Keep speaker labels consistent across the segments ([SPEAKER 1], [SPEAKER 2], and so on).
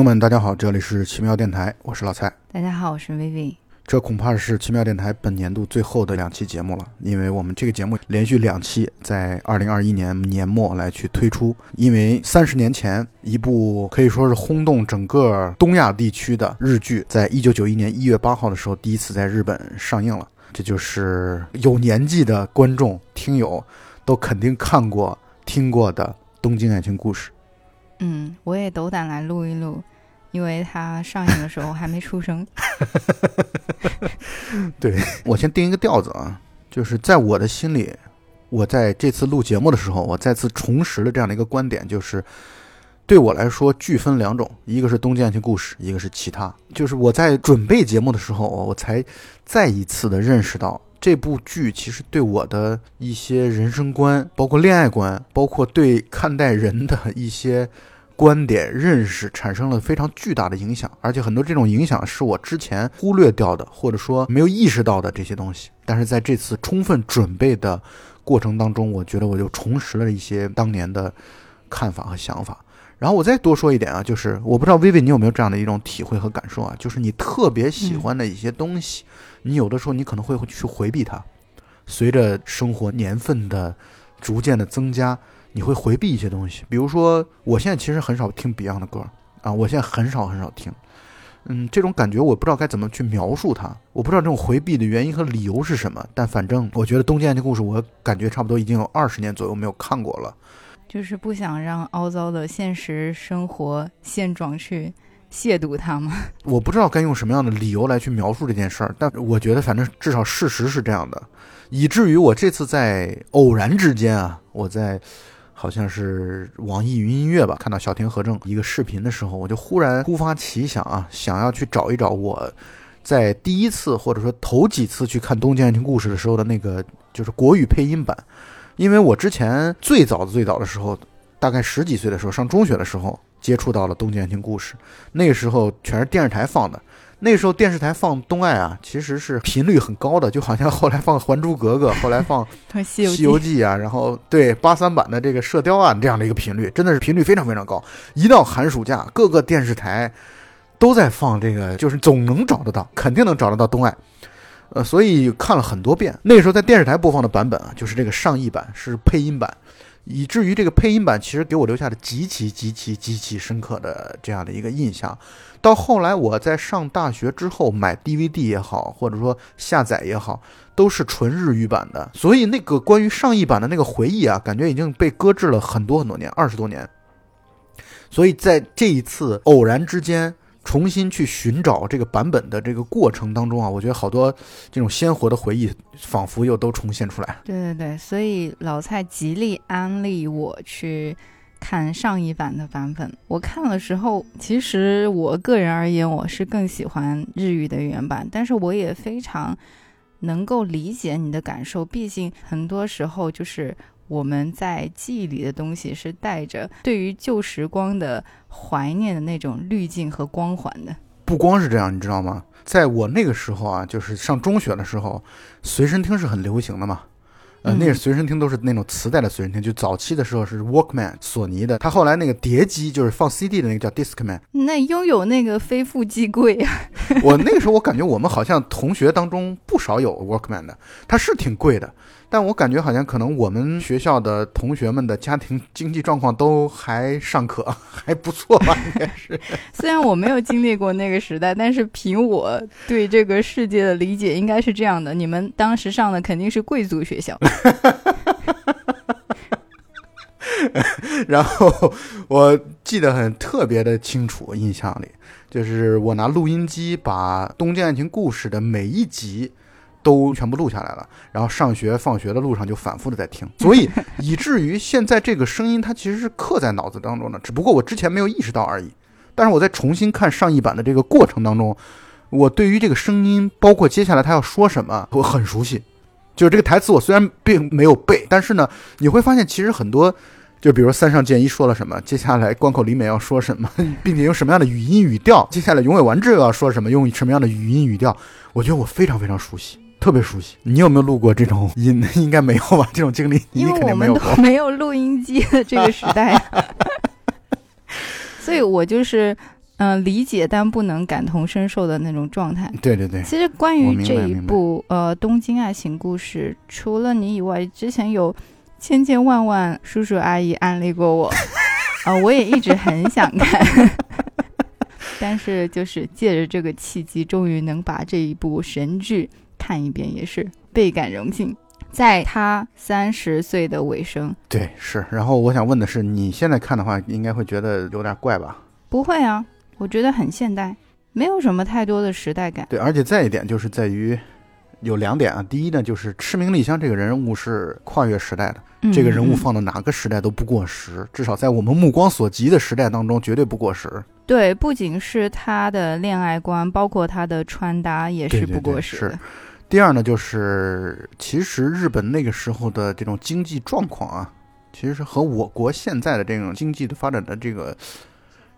[SPEAKER 1] 朋友们，大家好，这里是奇妙电台，我是老蔡。
[SPEAKER 2] 大家好，我是 Vivi。
[SPEAKER 1] 这恐怕是奇妙电台本年度最后的两期节目了，因为我们这个节目连续两期在二零二一年年末来去推出，因为三十年前一部可以说是轰动整个东亚地区的日剧，在一九九一年一月八号的时候第一次在日本上映了，这就是有年纪的观众听友都肯定看过听过的《东京爱情故事》。
[SPEAKER 2] 嗯，我也斗胆来录一录，因为它上映的时候还没出生。
[SPEAKER 1] 对我先定一个调子啊，就是在我的心里，我在这次录节目的时候，我再次重拾了这样的一个观点，就是对我来说，剧分两种，一个是《东京爱情故事》，一个是其他。就是我在准备节目的时候，我才再一次的认识到，这部剧其实对我的一些人生观，包括恋爱观，包括对看待人的一些。观点认识产生了非常巨大的影响，而且很多这种影响是我之前忽略掉的，或者说没有意识到的这些东西。但是在这次充分准备的过程当中，我觉得我就重拾了一些当年的看法和想法。然后我再多说一点啊，就是我不知道薇薇你有没有这样的一种体会和感受啊，就是你特别喜欢的一些东西，你有的时候你可能会去回避它，随着生活年份的逐渐的增加。你会回避一些东西，比如说，我现在其实很少听 Beyond 的歌啊，我现在很少很少听，嗯，这种感觉我不知道该怎么去描述它，我不知道这种回避的原因和理由是什么，但反正我觉得《东京爱情故事》，我感觉差不多已经有二十年左右没有看过了，
[SPEAKER 2] 就是不想让凹糟的现实生活现状去亵渎它吗？
[SPEAKER 1] 我不知道该用什么样的理由来去描述这件事儿，但我觉得反正至少事实是这样的，以至于我这次在偶然之间啊，我在。好像是网易云音乐吧，看到小田和正一个视频的时候，我就忽然突发奇想啊，想要去找一找我在第一次或者说头几次去看《东京爱情故事》的时候的那个就是国语配音版，因为我之前最早的最早的时候，大概十几岁的时候，上中学的时候接触到了《东京爱情故事》，那个时候全是电视台放的。那时候电视台放东爱啊，其实是频率很高的，就好像后来放《还珠格格》，后来放《西游记》啊，然后对八三版的这个《射雕》啊这样的一个频率，真的是频率非常非常高。一到寒暑假，各个电视台都在放这个，就是总能找得到，肯定能找得到东爱。呃，所以看了很多遍。那时候在电视台播放的版本啊，就是这个上译版，是配音版。以至于这个配音版其实给我留下了极其极其极其深刻的这样的一个印象。到后来我在上大学之后买 DVD 也好，或者说下载也好，都是纯日语版的。所以那个关于上译版的那个回忆啊，感觉已经被搁置了很多很多年，二十多年。所以在这一次偶然之间。重新去寻找这个版本的这个过程当中啊，我觉得好多这种鲜活的回忆仿佛又都重现出来。
[SPEAKER 2] 对对对，所以老蔡极力安利我去看上一版的版本。我看了时候，其实我个人而言，我是更喜欢日语的原版，但是我也非常能够理解你的感受。毕竟很多时候就是。我们在记忆里的东西是带着对于旧时光的怀念的那种滤镜和光环的。
[SPEAKER 1] 不光是这样，你知道吗？在我那个时候啊，就是上中学的时候，随身听是很流行的嘛。呃，那个随身听都是那种磁带的随身听，就早期的时候是 Walkman，索尼的。它后来那个碟机就是放 CD 的那个叫 Discman。
[SPEAKER 2] 那拥有那个非富即贵呀。
[SPEAKER 1] 我那个时候我感觉我们好像同学当中不少有 Walkman 的，它是挺贵的。但我感觉好像可能我们学校的同学们的家庭经济状况都还尚可，还不错吧？应该是。
[SPEAKER 2] 虽然我没有经历过那个时代，但是凭我对这个世界的理解，应该是这样的：你们当时上的肯定是贵族学校。
[SPEAKER 1] 然后我记得很特别的清楚，印象里就是我拿录音机把《东京爱情故事》的每一集。都全部录下来了，然后上学放学的路上就反复的在听，所以以至于现在这个声音它其实是刻在脑子当中的，只不过我之前没有意识到而已。但是我在重新看上一版的这个过程当中，我对于这个声音，包括接下来他要说什么，我很熟悉。就是这个台词我虽然并没有背，但是呢，你会发现其实很多，就比如三上健一说了什么，接下来关口里美要说什么，并且用什么样的语音语调，接下来永尾完治又要说什么，用什么样的语音语调，我觉得我非常非常熟悉。特别熟悉，你有没有录过这种音？应该没有吧？这种经历你肯定没有过。
[SPEAKER 2] 没有录音机的这个时代，所以我就是嗯、理解但不能感同身受的那种状态。
[SPEAKER 1] 对对对，
[SPEAKER 2] 其实关于这一部呃《东京爱情故事》，除了你以外，之前有千千万万叔叔阿姨安利过我，啊、我也一直很想看，但是就是借着这个契机，终于能把这一部神剧看一遍，也是倍感荣幸。在他三十岁的尾声，
[SPEAKER 1] 对是。然后我想问的是，你现在看的话，应该会觉得有点怪吧？
[SPEAKER 2] 不会啊，我觉得很现代，没有什么太多的时代感。
[SPEAKER 1] 对，而且再一点就是在于有两点啊。第一呢，就是赤名丽香这个人物是跨越时代的，
[SPEAKER 2] 嗯
[SPEAKER 1] 这个人物
[SPEAKER 2] 嗯
[SPEAKER 1] 放到哪个时代都不过时，至少在我们目光所及的时代当中绝对不过时。
[SPEAKER 2] 对，不仅是他的恋爱观，包括他的穿搭也是不过时的。
[SPEAKER 1] 是第二呢，就是其实日本那个时候的这种经济状况啊，其实是和我国现在的这种经济的发展的这个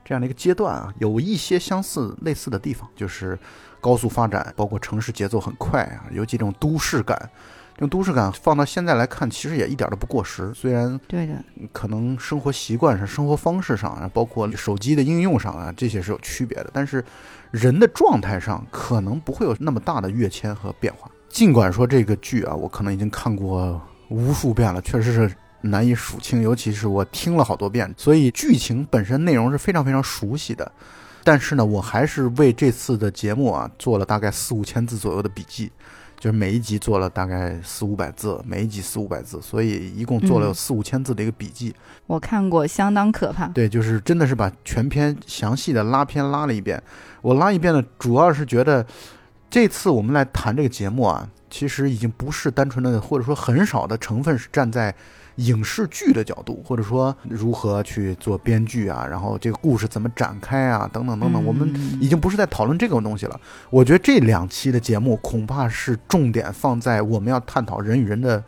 [SPEAKER 1] 这样的一个阶段啊，有一些相似类似的地方，就是高速发展，包括城市节奏很快啊，尤其这种都市感。这种都市感放到现在来看，其实也一点都不过时。虽然
[SPEAKER 2] 对的，
[SPEAKER 1] 可能生活习惯上、生活方式上啊，包括手机的应用上啊，这些是有区别的。但是人的状态上可能不会有那么大的跃迁和变化。尽管说这个剧啊，我可能已经看过无数遍了，确实是难以数清，尤其是我听了好多遍，所以剧情本身内容是非常非常熟悉的。但是呢，我还是为这次的节目啊做了大概四五千字左右的笔记，就是每一集做了大概四五百字，每一集四五百字，所以一共做了有
[SPEAKER 2] 嗯
[SPEAKER 1] 四五千字的一个笔记。
[SPEAKER 2] 我看过，相当可怕。
[SPEAKER 1] 对，就是真的是把全篇详细的拉片拉了一遍。我拉一遍呢，主要是觉得这次我们来谈这个节目啊，其实已经不是单纯的，或者说很少的成分是站在影视剧的角度，或者说如何去做编剧啊，然后这个故事怎么展开啊，等等等等，我们
[SPEAKER 2] 嗯
[SPEAKER 1] 已经不是在讨论这种东西了。我觉得这两期的节目恐怕是重点放在我们要探讨人与人的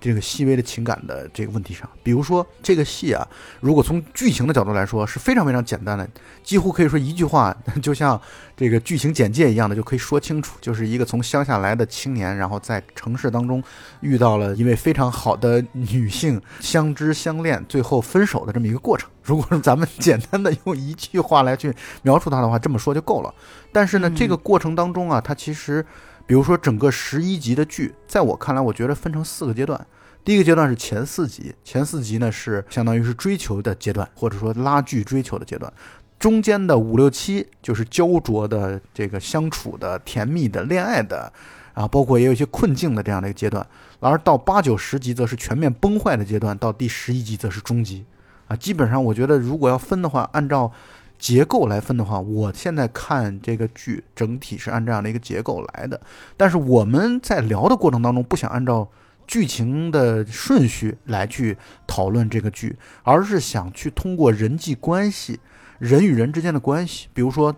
[SPEAKER 1] 这个细微的情感的这个问题上。比如说这个戏啊，如果从剧情的角度来说是非常非常简单的，几乎可以说一句话，就像这个剧情简介一样的就可以说清楚，就是一个从乡下来的青年，然后在城市当中遇到了一位非常好的女性，相知相恋，最后分手的这么一个过程。如果是咱们简单的用一句话来去描述它的话，这么说就够了。但是呢，这个过程当中啊，它其实，比如说整个十一集的剧，在我看来，我觉得分成四个阶段。第一个阶段是前四集，前四集呢是相当于是追求的阶段，或者说拉锯追求的阶段。中间的五六七就是焦灼的这个相处的、甜蜜的、恋爱的，啊，包括也有一些困境的这样的一个阶段。而到八九十集则是全面崩坏的阶段，到第十一集则是终极。啊，基本上我觉得如果要分的话，按照结构来分的话，我现在看这个剧整体是按这样的一个结构来的。但是我们在聊的过程当中，不想按照剧情的顺序来去讨论这个剧，而是想去通过人际关系、人与人之间的关系，比如说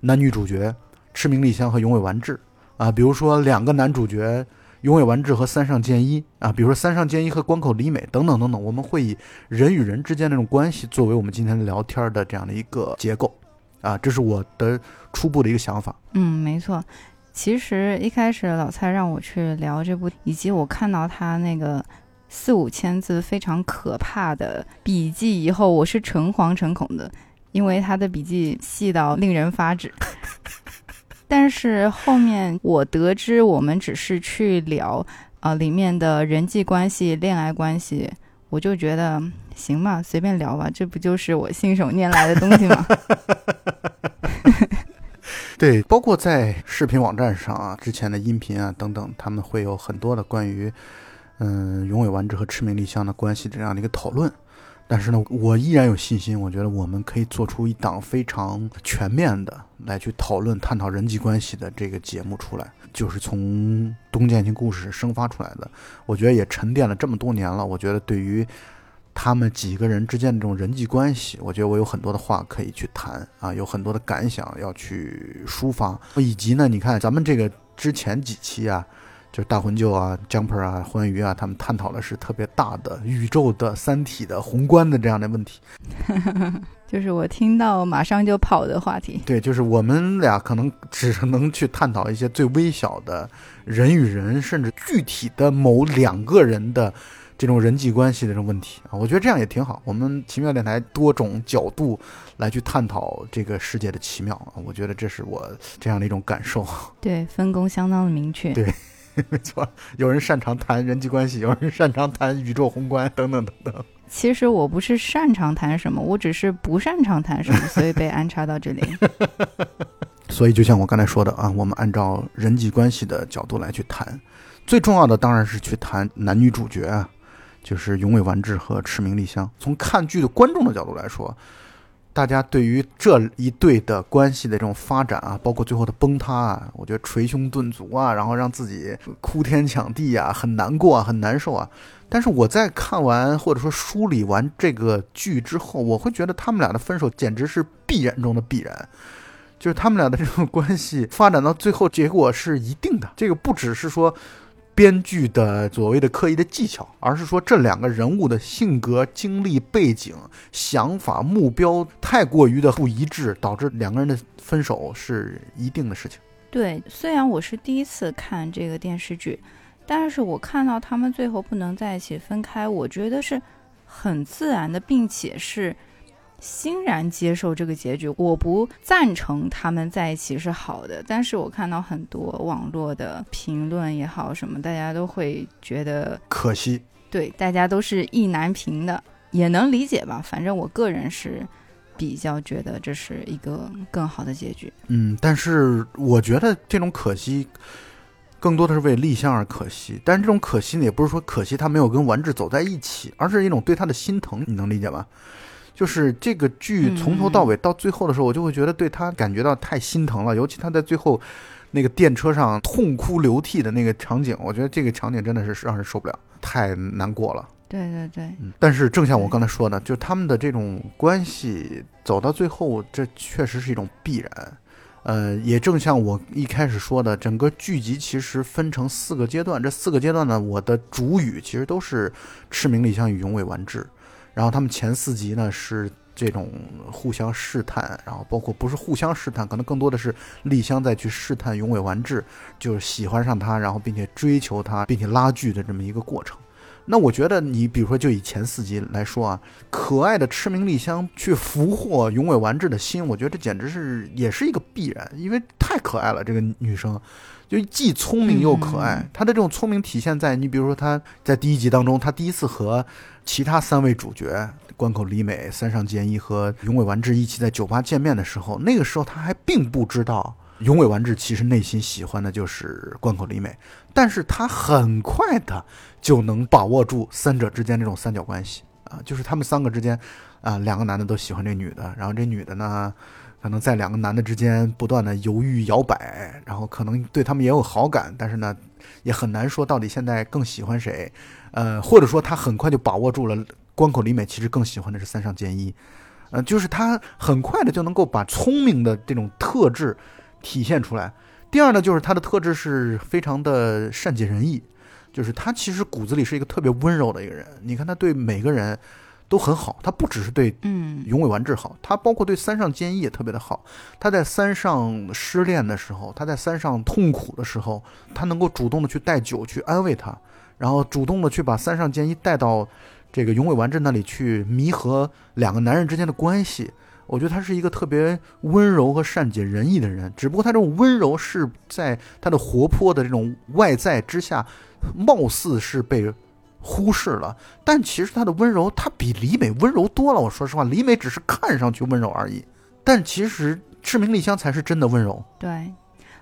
[SPEAKER 1] 男女主角赤名莉香和永尾完治啊，比如说两个男主角永尾完治和三上健一啊，比如说三上健一和关口里美等等等等，我们会以人与人之间那种关系作为我们今天聊天的这样的一个结构啊，这是我的初步的一个想法。
[SPEAKER 2] 嗯，没错。其实一开始老蔡让我去聊这部，以及我看到他那个四五千字非常可怕的笔记以后，我是诚惶诚恐的，因为他的笔记细到令人发指。但是后面我得知我们只是去聊啊、里面的人际关系、恋爱关系，我就觉得行吧，随便聊吧，这不就是我信手拈来的东西吗？
[SPEAKER 1] 对，包括在视频网站上啊，之前的音频啊等等，他们会有很多的关于嗯永尾完治和赤名莉香的关系这样的一个讨论。但是呢，我依然有信心，我觉得我们可以做出一档非常全面的来去讨论、探讨人际关系的这个节目出来，就是从《东剑情故事》生发出来的。我觉得也沉淀了这么多年了，我觉得对于他们几个人之间的这种人际关系，我觉得我有很多的话可以去谈啊，有很多的感想要去抒发，以及呢，你看咱们这个之前几期啊，就是大魂舅啊、Jumper 啊、欢愉啊，他们探讨的是特别大的宇宙的、三体的、宏观的这样的问题。
[SPEAKER 2] 就是我听到马上就跑的话题。
[SPEAKER 1] 对，就是我们俩可能只能去探讨一些最微小的人与人，甚至具体的某两个人的这种人际关系的这种问题啊，我觉得这样也挺好。我们奇妙电台多种角度来去探讨这个世界的奇妙啊，我觉得这是我这样的一种感受。
[SPEAKER 2] 对，分工相当的明确。
[SPEAKER 1] 对，没错，有人擅长谈人际关系，有人擅长谈宇宙宏观，等等等等。
[SPEAKER 2] 其实我不是擅长谈什么，我只是不擅长谈什么，所以被安插到这里。
[SPEAKER 1] 所以，就像我刚才说的啊，我们按照人际关系的角度来去谈，最重要的当然是去谈男女主角啊。就是永尾完治和赤名莉香。从看剧的观众的角度来说，大家对于这一对的关系的这种发展啊，包括最后的崩塌啊，我觉得捶胸顿足啊，然后让自己哭天抢地啊，很难过啊，很难受啊。但是我在看完或者说梳理完这个剧之后，我会觉得他们俩的分手简直是必然中的必然，就是他们俩的这种关系发展到最后，结果是一定的。这个不只是说。编剧的所谓的刻意的技巧，而是说这两个人物的性格、经历、背景、想法、目标太过于的不一致，导致两个人的分手是一定的事情。
[SPEAKER 2] 对，虽然我是第一次看这个电视剧，但是我看到他们最后不能在一起分开，我觉得是很自然的，并且是。欣然接受这个结局，我不赞成他们在一起是好的，但是我看到很多网络的评论也好，什么大家都会觉得
[SPEAKER 1] 可惜，
[SPEAKER 2] 对，大家都是意难平的，也能理解吧。反正我个人是比较觉得这是一个更好的结局。
[SPEAKER 1] 嗯，但是我觉得这种可惜，更多的是为立香而可惜。但是这种可惜呢，也不是说可惜他没有跟丸治走在一起，而是一种对他的心疼，你能理解吗？就是这个剧从头到尾到最后的时候，我就会觉得对他感觉到太心疼了。尤其他在最后那个电车上痛哭流涕的那个场景，我觉得这个场景真的是让人受不了，太难过了。
[SPEAKER 2] 对对对。
[SPEAKER 1] 嗯但是正像我刚才说的，就他们的这种关系走到最后，这确实是一种必然。呃，也正像我一开始说的，整个剧集其实分成四个阶段，这四个阶段呢，我的主语其实都是赤名莉香与永尾完治。然后他们前四集呢是这种互相试探，然后包括不是互相试探，可能更多的是丽香在去试探永尾完治，就是喜欢上他，然后并且追求他，并且拉锯的这么一个过程。那我觉得你比如说就以前四集来说啊，可爱的痴名丽香去俘获永尾完治的心，我觉得这简直是也是一个必然，因为太可爱了这个女生。就既聪明又可爱，他的这种聪明体现在你比如说他在第一集当中，他第一次和其他三位主角关口里美、三上健一和永尾完治一起在酒吧见面的时候，那个时候他还并不知道永尾完治其实内心喜欢的就是关口里美，但是他很快的就能把握住三者之间这种三角关系。啊，就是他们三个之间啊，两个男的都喜欢这女的，然后这女的呢。可能在两个男的之间不断的犹豫摇摆，然后可能对他们也有好感，但是呢，也很难说到底现在更喜欢谁，呃，或者说他很快就把握住了关口里美其实更喜欢的是三上健一，呃，就是他很快的就能够把聪明的这种特质体现出来。第二呢，就是他的特质是非常的善解人意，就是他其实骨子里是一个特别温柔的一个人。你看他对每个人。都很好，他不只是对嗯永尾完治好，他包括对三上坚一也特别的好。他在三上失恋的时候，他在三上痛苦的时候，他能够主动的去带酒去安慰他，然后主动的去把三上坚一带到这个永尾完治那里去弥合两个男人之间的关系。我觉得他是一个特别温柔和善解人意的人，只不过他这种温柔是在他的活泼的这种外在之下，貌似是被。忽视了，但其实他的温柔，他比李美温柔多了。我说实话，李美只是看上去温柔而已，但其实赤明丽香才是真的温柔。
[SPEAKER 2] 对，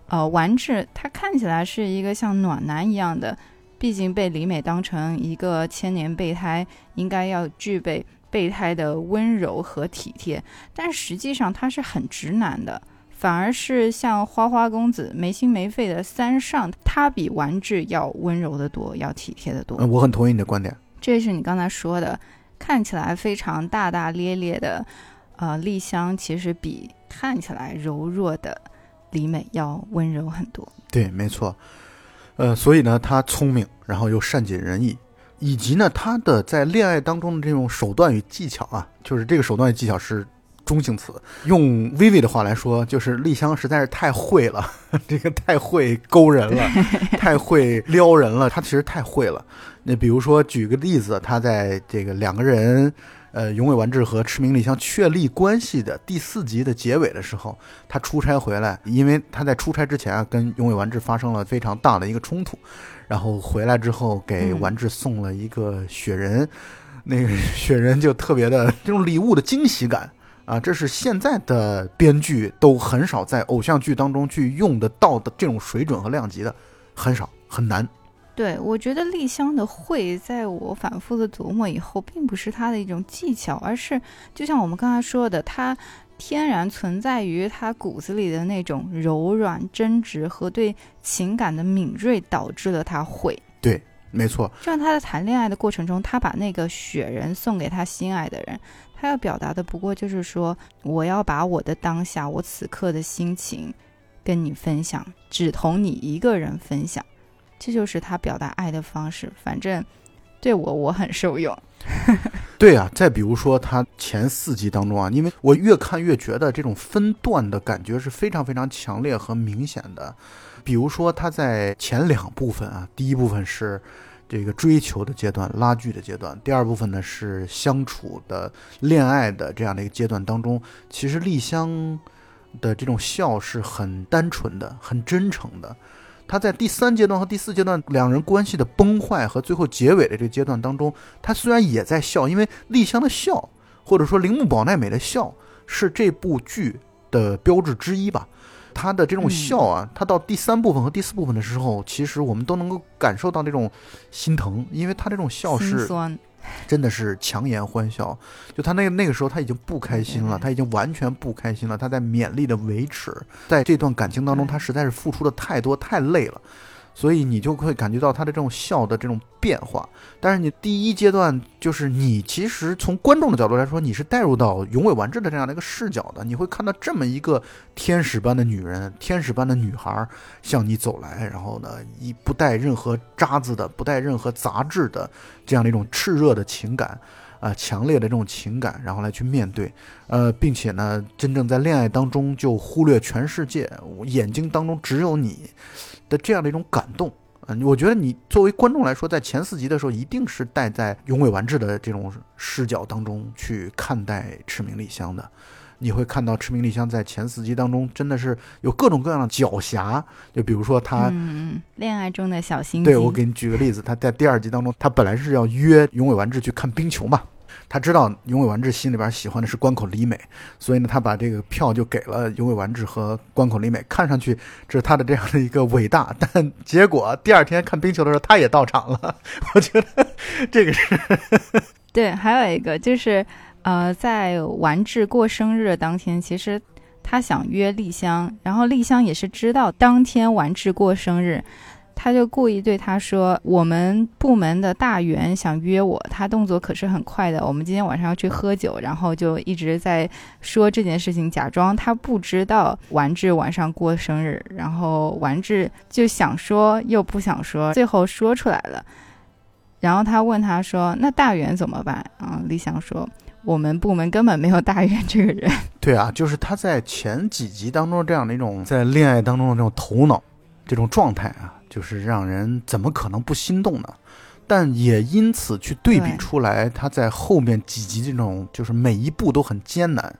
[SPEAKER 2] 呃，丸治他看起来是一个像暖男一样的，毕竟被李美当成一个千年备胎，应该要具备备胎的温柔和体贴，但实际上他是很直男的。反而是像花花公子没心没肺的三上，他比丸治要温柔的多，要体贴的多。
[SPEAKER 1] 嗯，我很同意你的观点。
[SPEAKER 2] 这是你刚才说的，看起来非常大大咧咧的，呃，丽香其实比看起来柔弱的李美要温柔很多。
[SPEAKER 1] 对，没错。呃，所以呢，他聪明，然后又善解人意，以及呢，他的在恋爱当中的这种手段与技巧啊，就是这个手段与技巧是。中性词。用薇薇的话来说，就是丽香实在是太会了，这个太会勾人了，太会撩人了。她其实太会了。那比如说举个例子，她在这个两个人。呃，永尾完治和赤名丽香确立关系的第四集的结尾的时候，他出差回来，因为他在出差之前啊，跟永尾完治发生了非常大的一个冲突，然后回来之后给完治送了一个雪人，那个雪人就特别的这种礼物的惊喜感啊，这是现在的编剧都很少在偶像剧当中去用得到的这种水准和量级的，很少很难。
[SPEAKER 2] 对，我觉得丽香的会，在我反复的琢磨以后，并不是她的一种技巧，而是就像我们刚才说的，她天然存在于她骨子里的那种柔软、真挚和对情感的敏锐，导致了她会。
[SPEAKER 1] 对，没错。
[SPEAKER 2] 就像他在谈恋爱的过程中，他把那个雪人送给他心爱的人，他要表达的不过就是说，我要把我的当下，我此刻的心情跟你分享，只同你一个人分享。这就是他表达爱的方式，反正对我我很受用。
[SPEAKER 1] 对啊，再比如说他前四集当中啊，因为我越看越觉得这种分段的感觉是非常非常强烈和明显的。比如说他在前两部分啊，第一部分是这个追求的阶段、拉锯的阶段，第二部分呢是相处的、恋爱的这样的一个阶段当中，其实丽香的这种笑是很单纯的、很真诚的。他在第三阶段和第四阶段两人关系的崩坏和最后结尾的这个阶段当中，他虽然也在笑，因为丽香的笑，或者说铃木保奈美的笑，是这部剧的标志之一吧。他的这种笑啊，他到第三部分和第四部分的时候，其实我们都能够感受到那种心疼，因为他这种笑是。真的是强颜欢笑，就他那那个时候他已经不开心了，他已经完全不开心了，他在勉力的维持，在这段感情当中，他实在是付出的太多太累了。所以你就会感觉到他的这种笑的这种变化，但是你第一阶段就是你其实从观众的角度来说，你是带入到永尾完治的这样的一个视角的，你会看到这么一个天使般的女人，天使般的女孩向你走来，然后呢，一不带任何渣子的、不带任何杂质的这样的一种炽热的情感，啊，强烈的这种情感，然后来去面对，呃，并且呢，真正在恋爱当中就忽略全世界，眼睛当中只有你。的这样的一种感动嗯，我觉得你作为观众来说，在前四集的时候，一定是带在永尾完治的这种视角当中去看待赤名丽香的。你会看到赤名丽香在前四集当中真的是有各种各样的狡黠，就比如说她
[SPEAKER 2] 恋爱中的小心机。
[SPEAKER 1] 对我给你举个例子，她在第二集当中，她本来是要约永尾完治去看冰球嘛。他知道永尾完治心里边喜欢的是关口里美，所以呢，他把这个票就给了永尾完治和关口里美。看上去这是他的这样的一个伟大，但结果第二天看冰球的时候，他也到场了。我觉得这个是
[SPEAKER 2] 对。还有一个就是，呃，在完治过生日的当天，其实他想约丽香，然后丽香也是知道当天完治过生日。他就故意对他说：“我们部门的大员想约我，他动作可是很快的。我们今天晚上要去喝酒，然后就一直在说这件事情，假装他不知道完治晚上过生日。然后完治就想说又不想说，最后说出来了。然后他问他说：‘那大员怎么办？’啊，李想说：‘我们部门根本没有大员这个人。’
[SPEAKER 1] 对啊，就是他在前几集当中这样的一种在恋爱当中的这种头脑，这种状态啊。”就是让人怎么可能不心动呢？但也因此去对比出来，他在后面几集这种就是每一步都很艰难，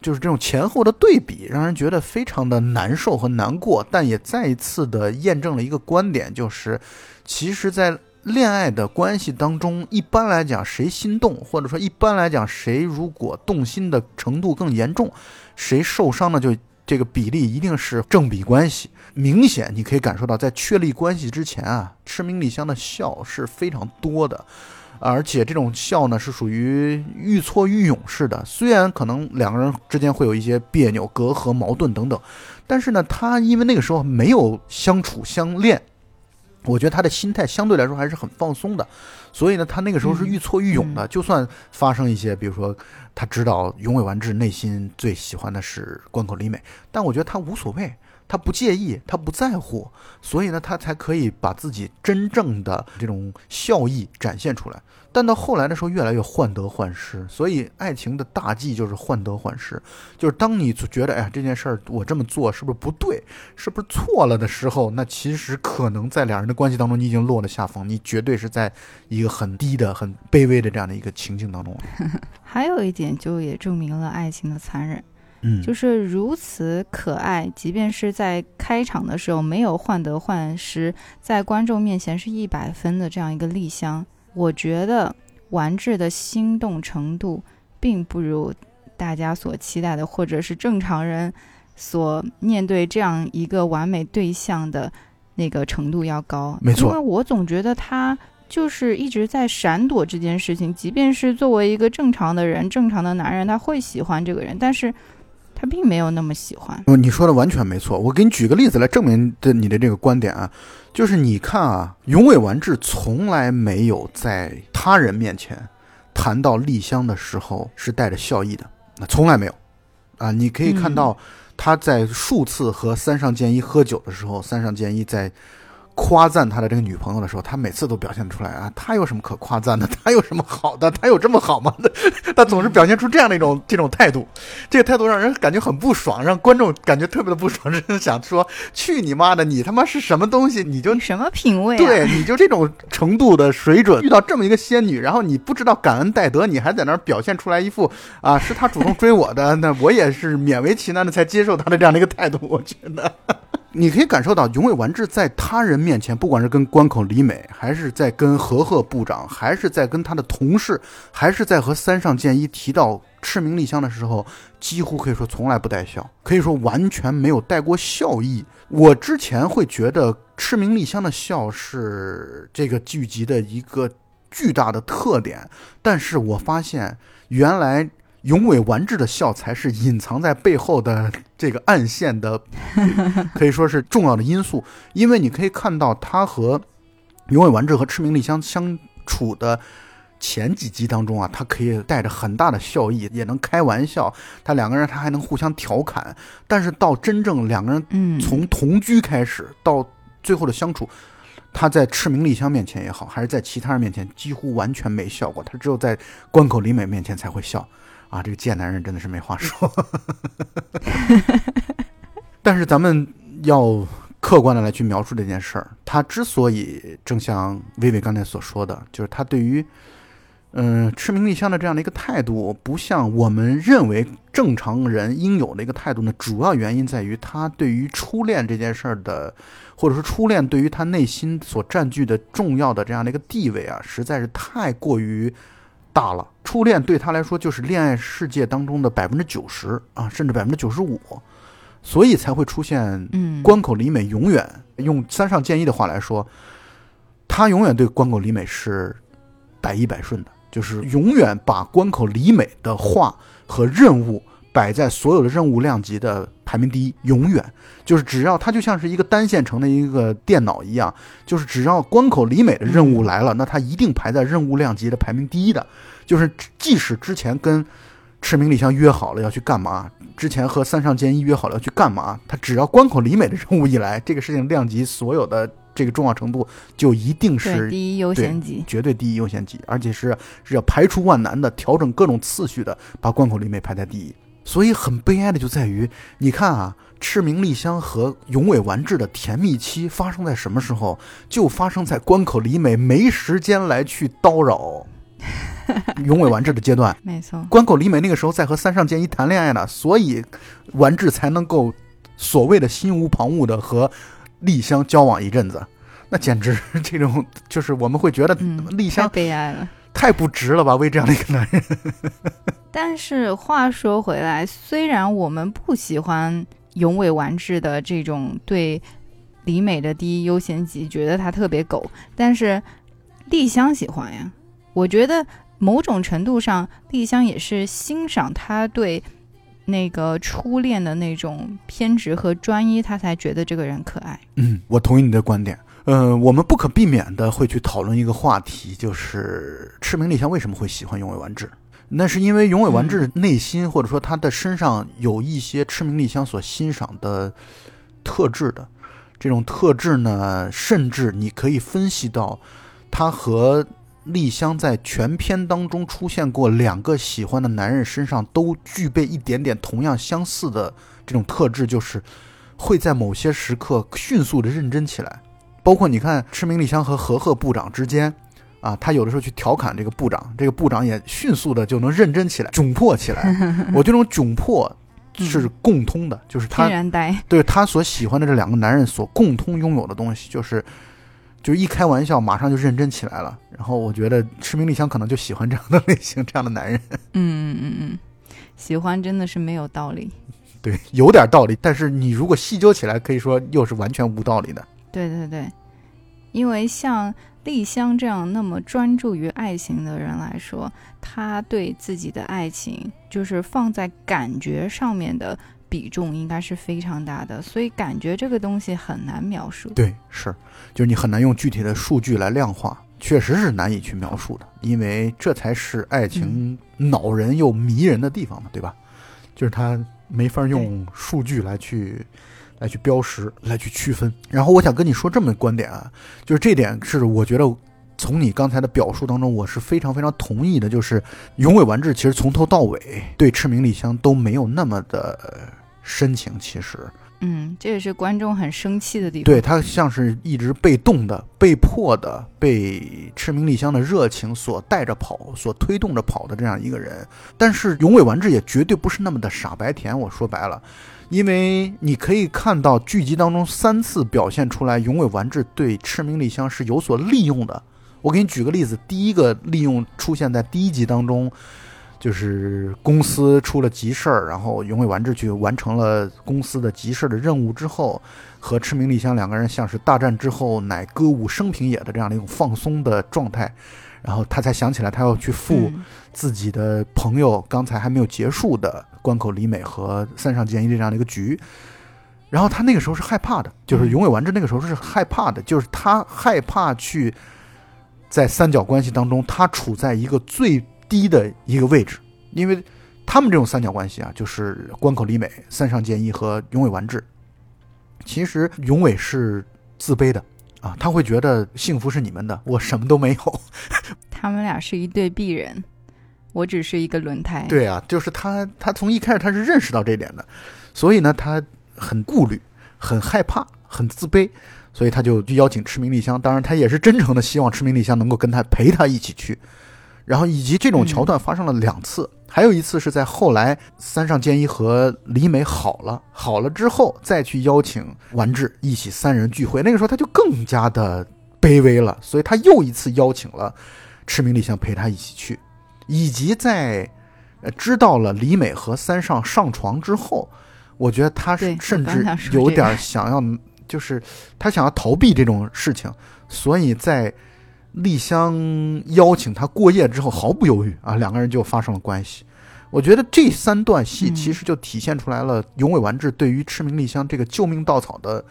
[SPEAKER 1] 就是这种前后的对比，让人觉得非常的难受和难过。但也再一次的验证了一个观点，就是其实，在恋爱的关系当中，一般来讲，谁心动，或者说一般来讲，谁如果动心的程度更严重，谁受伤呢？就这个比例一定是正比关系。明显你可以感受到，在确立关系之前啊，赤名丽香的笑是非常多的，而且这种笑呢是属于愈挫愈勇式的。虽然可能两个人之间会有一些别扭、隔阂、矛盾等等，但是呢，他因为那个时候没有相处相恋，我觉得他的心态相对来说还是很放松的，所以呢，他那个时候是愈挫愈勇的。就算发生一些，比如说他知道永尾完治内心最喜欢的是关口里美，但我觉得他无所谓。他不介意，他不在乎，所以呢，他才可以把自己真正的这种笑意展现出来。但到后来的时候，越来越患得患失，所以爱情的大忌就是患得患失，就是当你觉得哎呀这件事儿我这么做是不是不对，是不是错了的时候，那其实可能在两人的关系当中，你已经落了下风，你绝对是在一个很低的、很卑微的这样的一个情境当中。
[SPEAKER 2] 还有一点，就也证明了爱情的残忍。
[SPEAKER 1] 嗯，
[SPEAKER 2] 就是如此可爱，即便是在开场的时候没有患得患失，在观众面前是一百分的这样一个丽香，我觉得完治的心动程度并不如大家所期待的，或者是正常人所面对这样一个完美对象的那个程度要高。
[SPEAKER 1] 没错，
[SPEAKER 2] 因为我总觉得他就是一直在闪躲这件事情，即便是作为一个正常的人、正常的男人，他会喜欢这个人，但是。他并没有那么喜欢。
[SPEAKER 1] 你说的完全没错，我给你举个例子来证明的你的这个观点啊，就是你看啊，永尾完治从来没有在他人面前谈到丽香的时候是带着笑意的，那从来没有啊。你可以看到他在数次和三上健一喝酒的时候，三上健一在。夸赞他的这个女朋友的时候，他每次都表现出来啊，他有什么可夸赞的？他有什么好的？他有这么好吗？他总是表现出这样的一种这种态度，这个态度让人感觉很不爽，让观众感觉特别的不爽，真的想说去你妈的，你他妈是什么东西？你就
[SPEAKER 2] 什么品味？
[SPEAKER 1] 对，你就这种程度的水准，遇到这么一个仙女，然后你不知道感恩戴德，你还在那儿表现出来一副啊，是他主动追我的，那我也是勉为其难的才接受他的这样的一个态度，我觉得。你可以感受到永尾完治在他人面前，不管是跟关口里美，还是在跟和贺部长，还是在跟他的同事，还是在和三上健一提到赤名丽香的时候，几乎可以说从来不带笑，可以说完全没有带过笑意。我之前会觉得赤名丽香的笑是这个剧集的一个巨大的特点，但是我发现原来。永尾完治的笑才是隐藏在背后的这个暗线的，可以说是重要的因素。因为你可以看到他和永尾完治和赤名丽香相处的前几集当中啊，他可以带着很大的笑意，也能开玩笑。他两个人他还能互相调侃。但是到真正两个人从同居开始到最后的相处，他在赤名丽香面前也好，还是在其他人面前，几乎完全没笑过。他只有在关口里美面前才会笑。啊，这个贱男人真的是没话说。但是咱们要客观的来去描述这件事儿，他之所以正像薇薇刚才所说的，就是他对于嗯赤名丽香的这样的一个态度，不像我们认为正常人应有的一个态度呢，主要原因在于他对于初恋这件事儿的，或者说初恋对于他内心所占据的重要的这样的一个地位啊，实在是太过于。大了，初恋对他来说就是恋爱世界当中的百分之九十啊，甚至百分之九十五，所以才会出现。嗯，关口里美永远用三上健一的话来说，他永远对关口里美是百依百顺的，就是永远把关口里美的话和任务摆在所有的任务量级的排名第一，永远就是只要它就像是一个单线程的一个电脑一样，就是只要关口里美的任务来了，那它一定排在任务量级的排名第一的。就是即使之前跟赤名里香约好了要去干嘛，之前和三上健一约好了要去干嘛，他只要关口里美的任务一来，这个事情量级所有的这个重要程度就一定是
[SPEAKER 2] 第一优先级，
[SPEAKER 1] 绝对第一优先级，而且是是要排除万难的调整各种次序的把关口里美排在第一。所以很悲哀的就在于，你看啊，赤名丽香和永尾完治的甜蜜期发生在什么时候？就发生在关口里美没时间来去叨扰。永尾完治的阶段，
[SPEAKER 2] 没错。
[SPEAKER 1] 关口里美那个时候在和三上健一谈恋爱呢，所以完治才能够所谓的心无旁骛的和丽香交往一阵子。那简直这种就是我们会觉得丽香
[SPEAKER 2] 太悲哀了，
[SPEAKER 1] 太不值了吧？为这样的一个男人。
[SPEAKER 2] 但是话说回来，虽然我们不喜欢永尾完治的这种对李美的第一优先级，觉得他特别狗，但是丽香喜欢呀。我觉得某种程度上，丽香也是欣赏他对那个初恋的那种偏执和专一，他才觉得这个人可爱。
[SPEAKER 1] 嗯，我同意你的观点。呃，我们不可避免的会去讨论一个话题，就是赤名丽香为什么会喜欢永尾完治？那是因为永尾完治内心或者说他的身上有一些赤名丽香所欣赏的特质的。这种特质呢，甚至你可以分析到，他和丽香在全篇当中出现过两个喜欢的男人身上都具备一点点同样相似的这种特质，就是会在某些时刻迅速的认真起来。包括你看赤名丽香和和贺部长之间，啊，他有的时候去调侃这个部长，这个部长也迅速的就能认真起来、窘迫起来。我这种窘迫是共通的，就是他
[SPEAKER 2] 然呆，
[SPEAKER 1] 对他所喜欢的这两个男人所共通拥有的东西，就是就是一开玩笑马上就认真起来了。然后我觉得赤名丽香可能就喜欢这样的类型，这样的男人。
[SPEAKER 2] 嗯嗯嗯，喜欢真的是没有道理。
[SPEAKER 1] 对，有点道理，但是你如果细究起来，可以说又是完全无道理的。
[SPEAKER 2] 对对对，因为像丽香这样那么专注于爱情的人来说，他对自己的爱情就是放在感觉上面的比重应该是非常大的，所以感觉这个东西很难描述。
[SPEAKER 1] 对，是，就是你很难用具体的数据来量化，确实是难以去描述的，因为这才是爱情恼人又迷人的地方嘛，对吧？就是他没法用数据来去。来去标识，来去区分。然后我想跟你说这么个观点啊，就是这点是我觉得从你刚才的表述当中，我是非常非常同意的。就是永尾完治其实从头到尾对赤名丽香都没有那么的深情，其实。
[SPEAKER 2] 嗯，这也是观众很生气的地方。
[SPEAKER 1] 对他像是一直被动的、被迫的、被赤名丽香的热情所带着跑、所推动着跑的这样一个人。但是永尾完治也绝对不是那么的傻白甜。我说白了，因为你可以看到剧集当中三次表现出来，永尾完治对赤名丽香是有所利用的。我给你举个例子，第一个利用出现在第一集当中。就是公司出了急事儿，然后永尾完治去完成了公司的急事儿的任务之后，和赤名丽香两个人像是大战之后乃歌舞升平也的这样的一种放松的状态，然后他才想起来他要去赴自己的朋友刚才还没有结束的关口里美和三上健一这样的一个局，然后他那个时候是害怕的，就是永尾完治那个时候是害怕的，就是他害怕去在三角关系当中，他处在一个最。低的一个位置，因为他们这种三角关系啊，就是关口里美、三上健一和永尾完治。其实永尾是自卑的啊，他会觉得幸福是你们的，我什么都没有。
[SPEAKER 2] 他们俩是一对璧人，我只是一个轮胎。
[SPEAKER 1] 对啊，就是他，他从一开始他是认识到这点的，所以呢，他很顾虑、很害怕、很自卑，所以他就去邀请赤名丽香。当然，他也是真诚的希望赤名丽香能够跟他陪他一起去。然后以及这种桥段发生了两次，还有一次是在后来三上健一和李美好了，好了之后再去邀请丸治一起三人聚会，那个时候他就更加的卑微了，所以他又一次邀请了赤名丽香陪他一起去，以及在呃知道了李美和三上上床之后，我觉得他是甚至有点想要，就是他想要逃避这种事情，所以在。丽香邀请他过夜之后，毫不犹豫啊，两个人就发生了关系。我觉得这三段戏其实就体现出来了永尾完治对于赤名丽香这个救命稻草的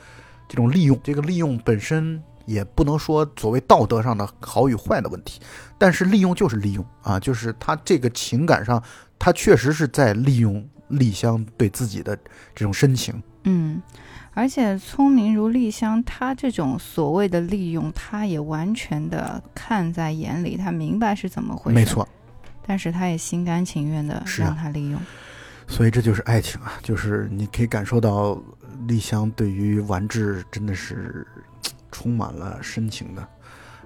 [SPEAKER 1] 这种利用。这个利用本身也不能说所谓道德上的好与坏的问题，但是利用就是利用啊，就是他这个情感上，他确实是在利用丽香对自己的这种深情。
[SPEAKER 2] 嗯。而且聪明如丽香，他这种所谓的利用，他也完全的看在眼里，他明白是怎么回事。
[SPEAKER 1] 没错，
[SPEAKER 2] 但是他也心甘情愿的让他利用。
[SPEAKER 1] 所以这就是爱情啊，就是你可以感受到丽香对于完治真的是充满了深情的。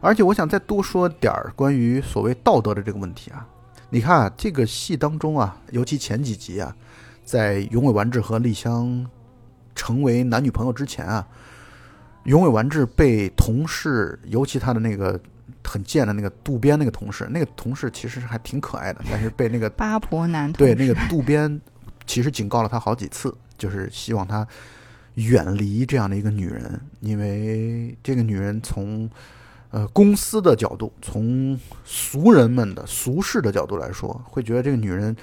[SPEAKER 1] 而且我想再多说点儿关于所谓道德的这个问题啊。你看啊，这个戏当中啊，尤其前几集啊，在永尾完治和丽香。成为男女朋友之前啊，永尾完治被同事，尤其他的那个很贱的那个渡边那个同事，那个同事其实还挺可爱的，但是被那个
[SPEAKER 2] 八婆男
[SPEAKER 1] 对那个渡边其实警告了他好几次，就是希望他远离这样的一个女人，因为这个女人从呃公司的角度，从俗人们的俗世的角度来说，会觉得这个女人。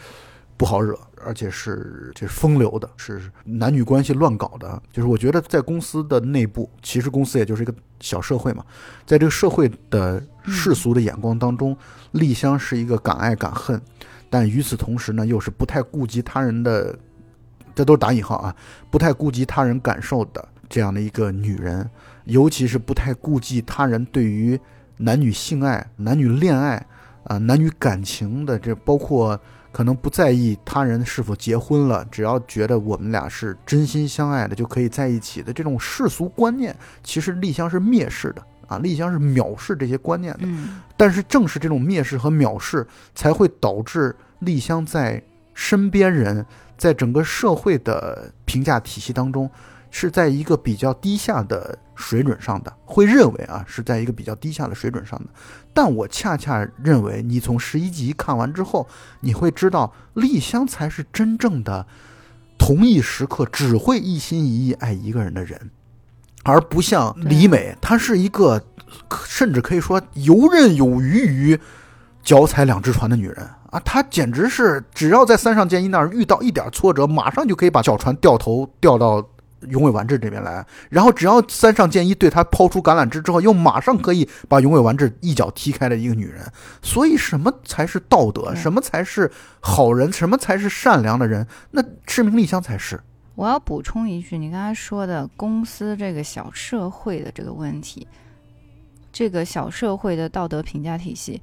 [SPEAKER 1] 不好惹，而且是就是风流的，是男女关系乱搞的。就是我觉得在公司的内部，其实公司也就是一个小社会嘛，在这个社会的世俗的眼光当中，丽香是一个敢爱敢恨，但与此同时呢，又是不太顾及他人的，这都是打引号啊，不太顾及他人感受的这样的一个女人，尤其是不太顾及他人对于男女性爱、男女恋爱啊、男女感情的这，包括可能不在意他人是否结婚了，只要觉得我们俩是真心相爱的就可以在一起的这种世俗观念，其实丽香是蔑视的啊，丽香是藐视这些观念的。
[SPEAKER 2] 嗯
[SPEAKER 1] 但是正是这种蔑视和藐视，才会导致丽香在身边人，在整个社会的评价体系当中，是在一个比较低下的水准上的，会认为啊是在一个比较低下的水准上的。但我恰恰认为，你从十一集看完之后，你会知道丽香才是真正的同一时刻只会一心一意爱一个人的人，而不像李美，她是一个甚至可以说游刃有余于脚踩两只船的女人啊！她简直是只要在三上健一那儿遇到一点挫折，马上就可以把小船掉头掉到永尾完治这边来，然后只要三上健一对他抛出橄榄枝之后，又马上可以把永尾完治一脚踢开的一个女人。所以，什么才是道德？什么才是好人？什么才是善良的人？那赤名丽香才是。
[SPEAKER 2] 我要补充一句，你刚才说的公司这个小社会的这个问题，这个小社会的道德评价体系，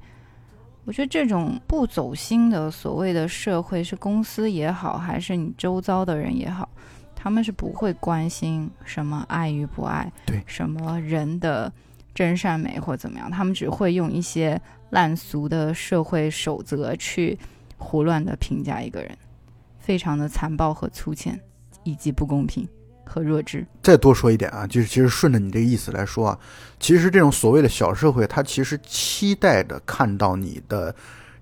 [SPEAKER 2] 我觉得这种不走心的所谓的社会，是公司也好，还是你周遭的人也好，他们是不会关心什么爱与不爱，
[SPEAKER 1] 对
[SPEAKER 2] 什么人的真善美或怎么样，他们只会用一些烂俗的社会守则去胡乱的评价一个人，非常的残暴和粗浅。以及不公平和弱智。
[SPEAKER 1] 再多说一点啊，就是其实顺着你这个意思来说啊，其实这种所谓的小社会，它其实期待的看到你的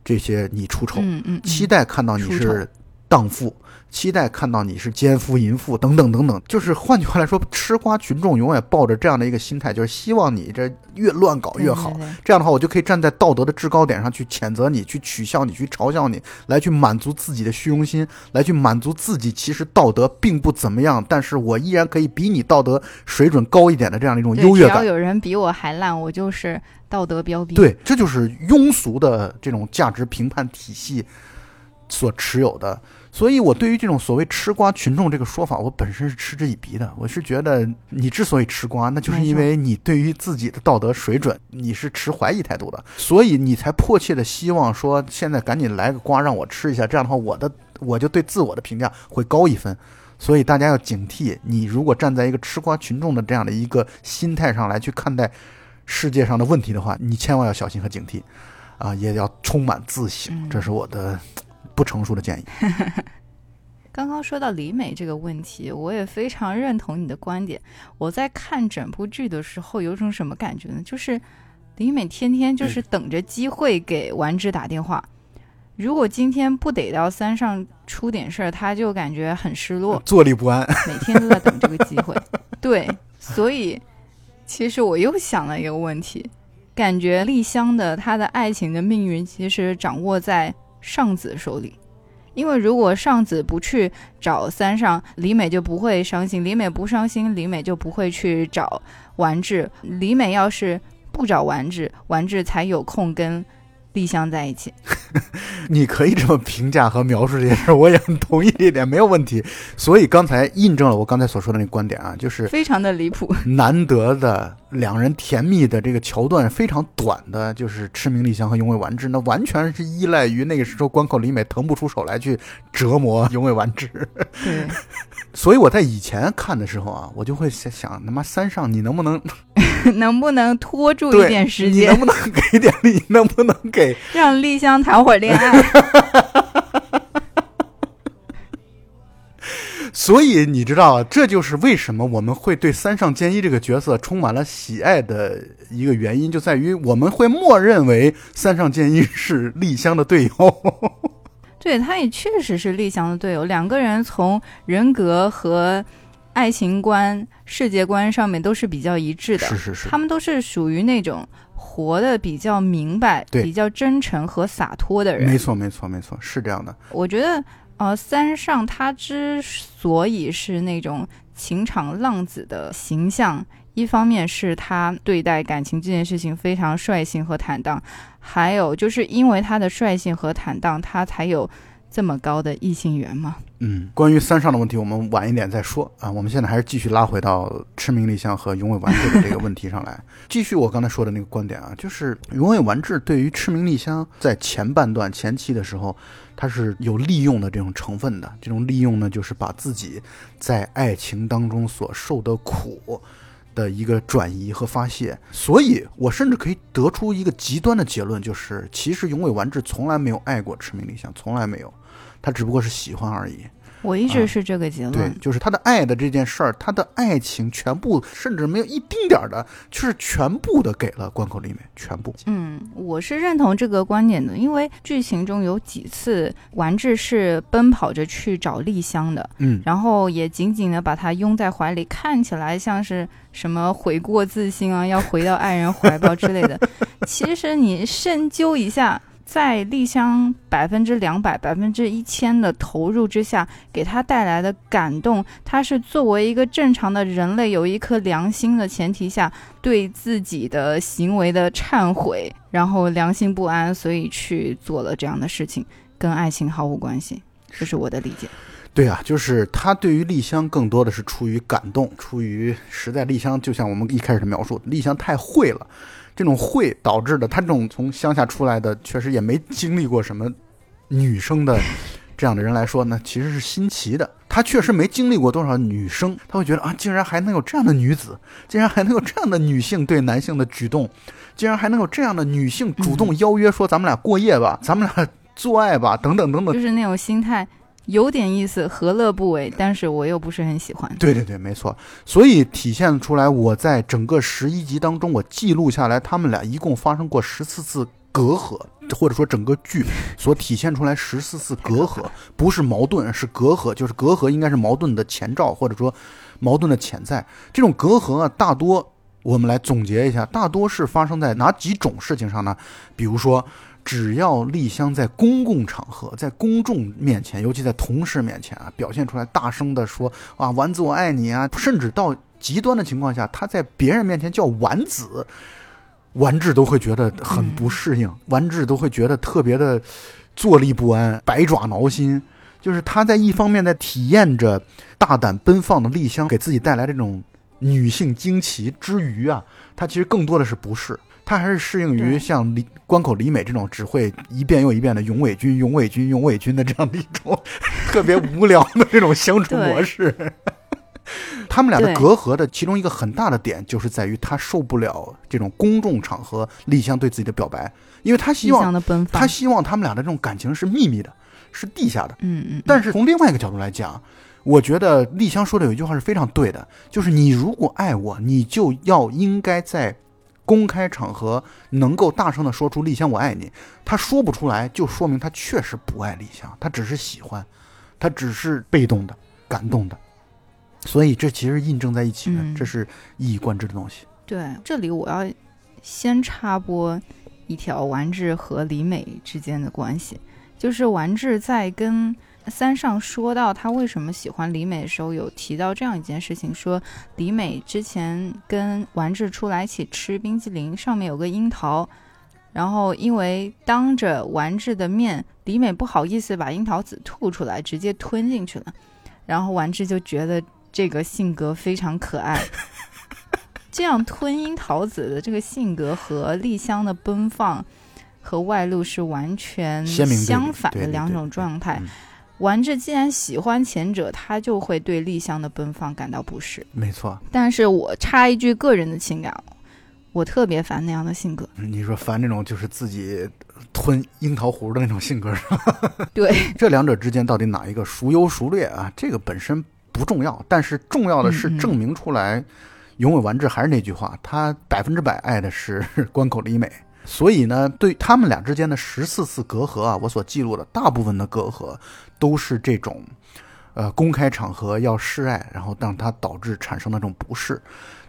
[SPEAKER 1] 这些你出丑，
[SPEAKER 2] 嗯嗯，嗯
[SPEAKER 1] 期待看到你是荡妇，期待看到你是奸夫淫妇等等等等。就是换句话来说，吃瓜群众永远抱着这样的一个心态，就是希望你这越乱搞越好。
[SPEAKER 2] 对对对
[SPEAKER 1] 这样的话，我就可以站在道德的制高点上去谴责你，去取笑你，去嘲笑你，来去满足自己的虚荣心，来去满足自己其实道德并不怎么样，但是我依然可以比你道德水准高一点的这样的一种优越感。
[SPEAKER 2] 只要有人比我还烂，我就是道德标兵。，
[SPEAKER 1] 对，这就是庸俗的这种价值评判体系所持有的。所以，我对于这种所谓吃瓜群众这个说法，我本身是嗤之以鼻的。我是觉得，你之所以吃瓜，那就是因为你对于自己的道德水准，你是持怀疑态度的，所以你才迫切的希望说，现在赶紧来个瓜让我吃一下，这样的话，我的我就对自我的评价会高一分。所以大家要警惕，你如果站在一个吃瓜群众的这样的一个心态上来去看待世界上的问题的话，你千万要小心和警惕，啊，也要充满自省。
[SPEAKER 2] 嗯
[SPEAKER 1] 这是我的不成熟的建议。
[SPEAKER 2] 刚刚说到李美这个问题，我也非常认同你的观点。我在看整部剧的时候，有种什么感觉呢？就是李美天天就是等着机会给丸之打电话。如果今天不得到三上出点事儿，他就感觉很失落。
[SPEAKER 1] 坐立不安。
[SPEAKER 2] 每天都在等这个机会。对，所以其实我又想了一个问题，感觉丽香的她的爱情的命运其实掌握在上子手里。因为如果上子不去找三上，李美就不会伤心；李美不伤心，李美就不会去找丸治。李美要是不找丸治，丸治才有空跟丽香在一起。
[SPEAKER 1] 你可以这么评价和描述这件事，我也很同意这一点，没有问题。所以刚才印证了我刚才所说的那个观点啊，就是
[SPEAKER 2] 非常的离谱。
[SPEAKER 1] 难得的两人甜蜜的这个桥段非常短的，就是痴明丽香和永尾完治，那完全是依赖于那个时候关口里美腾不出手来去折磨永尾完治。
[SPEAKER 2] 对，
[SPEAKER 1] 所以我在以前看的时候啊，我就会想想，他妈三上你能不能
[SPEAKER 2] 能不能拖住一点时间
[SPEAKER 1] 你能？不能 给点力？能不能给？
[SPEAKER 2] 让丽香谈会儿恋爱。
[SPEAKER 1] 所以你知道，这就是为什么我们会对三上健一这个角色充满了喜爱的一个原因，就在于我们会默认为三上健一是丽香的队友。
[SPEAKER 2] 对，他也确实是丽香的队友，两个人从人格和爱情观、世界观上面都是比较一致的。
[SPEAKER 1] 是是是
[SPEAKER 2] 他，们都是属于那种活得比较明白、比较真诚和洒脱的人。
[SPEAKER 1] 没错没错没错，是这样的。
[SPEAKER 2] 我觉得，呃，三上他之所以是那种情场浪子的形象，一方面是他对待感情这件事情非常率性和坦荡，还有就是因为他的率性和坦荡，他才有这么高的异性缘吗？
[SPEAKER 1] 嗯，关于三上的问题，我们晚一点再说啊。我们现在还是继续拉回到赤名丽香和永尾完治的这个问题上来。继续我刚才说的那个观点啊，就是永尾完治对于赤名丽香在前半段前期的时候，他是有利用的这种成分的。这种利用呢，就是把自己在爱情当中所受的苦的一个转移和发泄。所以我甚至可以得出一个极端的结论，就是其实永尾完治从来没有爱过赤明丽香，从来没有。他只不过是喜欢而已。
[SPEAKER 2] 我一直是这个结论。
[SPEAKER 1] 对，就是他的爱的这件事儿，他的爱情全部，甚至没有一丁点儿的，就是全部的给了关口里面，全部。
[SPEAKER 2] 嗯，我是认同这个观点的，因为剧情中有几次丸治是奔跑着去找丽香的，
[SPEAKER 1] 嗯，
[SPEAKER 2] 然后也紧紧的把她拥在怀里，看起来像是什么悔过自新啊，要回到爱人怀抱之类的。其实你深究一下。在丽香百分之两百、百分之一千的投入之下，给他带来的感动，他是作为一个正常的人类，有一颗良心的前提下，对自己的行为的忏悔，然后良心不安，所以去做了这样的事情，跟爱情毫无关系，这是我的理解。
[SPEAKER 1] 对啊，就是他对于丽香更多的是出于感动，出于实在。丽香就像我们一开始的描述，丽香太会了。这种会导致的，他这种从乡下出来的，确实也没经历过什么女生的这样的人来说呢，其实是新奇的。他确实没经历过多少女生，他会觉得啊，竟然还能有这样的女子，竟然还能有这样的女性对男性的举动，竟然还能有这样的女性主动邀约说咱们俩过夜吧，咱们俩做爱吧，等等等等，
[SPEAKER 2] 就是那种心态。有点意思，何乐不为？但是我又不是很喜欢。
[SPEAKER 1] 对对对，没错。所以体现出来，我在整个十一集当中，我记录下来，他们俩一共发生过十四次隔阂，或者说整个剧所体现出来十四次隔阂，不是矛盾，是隔阂。就是隔阂应该是矛盾的前兆，或者说矛盾的潜在。这种隔阂啊，大多我们来总结一下，大多是发生在哪几种事情上呢？比如说。只要丽香在公共场合，在公众面前，尤其在同事面前啊，表现出来大声的说啊“丸子我爱你啊”，甚至到极端的情况下，她在别人面前叫丸子，丸治都会觉得很不适应，丸治都会觉得特别的坐立不安、百爪挠心。就是他在一方面在体验着大胆奔放的丽香给自己带来这种女性惊奇之余啊，他其实更多的是不适。他还是适应于像李关口李美这种只会一遍又一遍的永伟君、永伟君、永伟君的这样的一种 特别无聊的这种相处模式。他们俩的隔阂的其中一个很大的点，就是在于他受不了这种公众场合丽香对自己的表白，因为他希望他希望他们俩的这种感情是秘密的，是地下的。
[SPEAKER 2] 嗯嗯。
[SPEAKER 1] 但是从另外一个角度来讲，我觉得丽香说的有一句话是非常对的，就是你如果爱我，你就要应该在。公开场合能够大声的说出丽香我爱你，他说不出来，就说明他确实不爱丽香，他只是喜欢，他只是被动的、感动的，所以这其实印证在一起的，这是一以贯之的东西。
[SPEAKER 2] 对，这里我要先插播一条丸治和李美之间的关系，就是丸治在跟。三上说到他为什么喜欢李美的时候，有提到这样一件事情：说李美之前跟丸治出来一起吃冰淇淋，上面有个樱桃，然后因为当着丸治的面，李美不好意思把樱桃籽吐出来，直接吞进去了，然后丸治就觉得这个性格非常可爱。这样吞樱桃籽的这个性格和丽香的奔放和外露是完全相反的两种状态。丸治既然喜欢前者，他就会对丽香的奔放感到不适。
[SPEAKER 1] 没错，
[SPEAKER 2] 但是我插一句个人的情感，我特别烦那样的性格。
[SPEAKER 1] 你说烦那种就是自己吞樱桃核的那种性格是吧？
[SPEAKER 2] 对，
[SPEAKER 1] 这两者之间到底哪一个孰优孰劣啊？这个本身不重要，但是重要的是证明出来，永尾丸治还是那句话，他百分之百爱的是关口里美。所以呢，对他们俩之间的十四次隔阂啊，我所记录的大部分的隔阂。都是这种，呃，公开场合要示爱，然后让他导致产生的这种不适。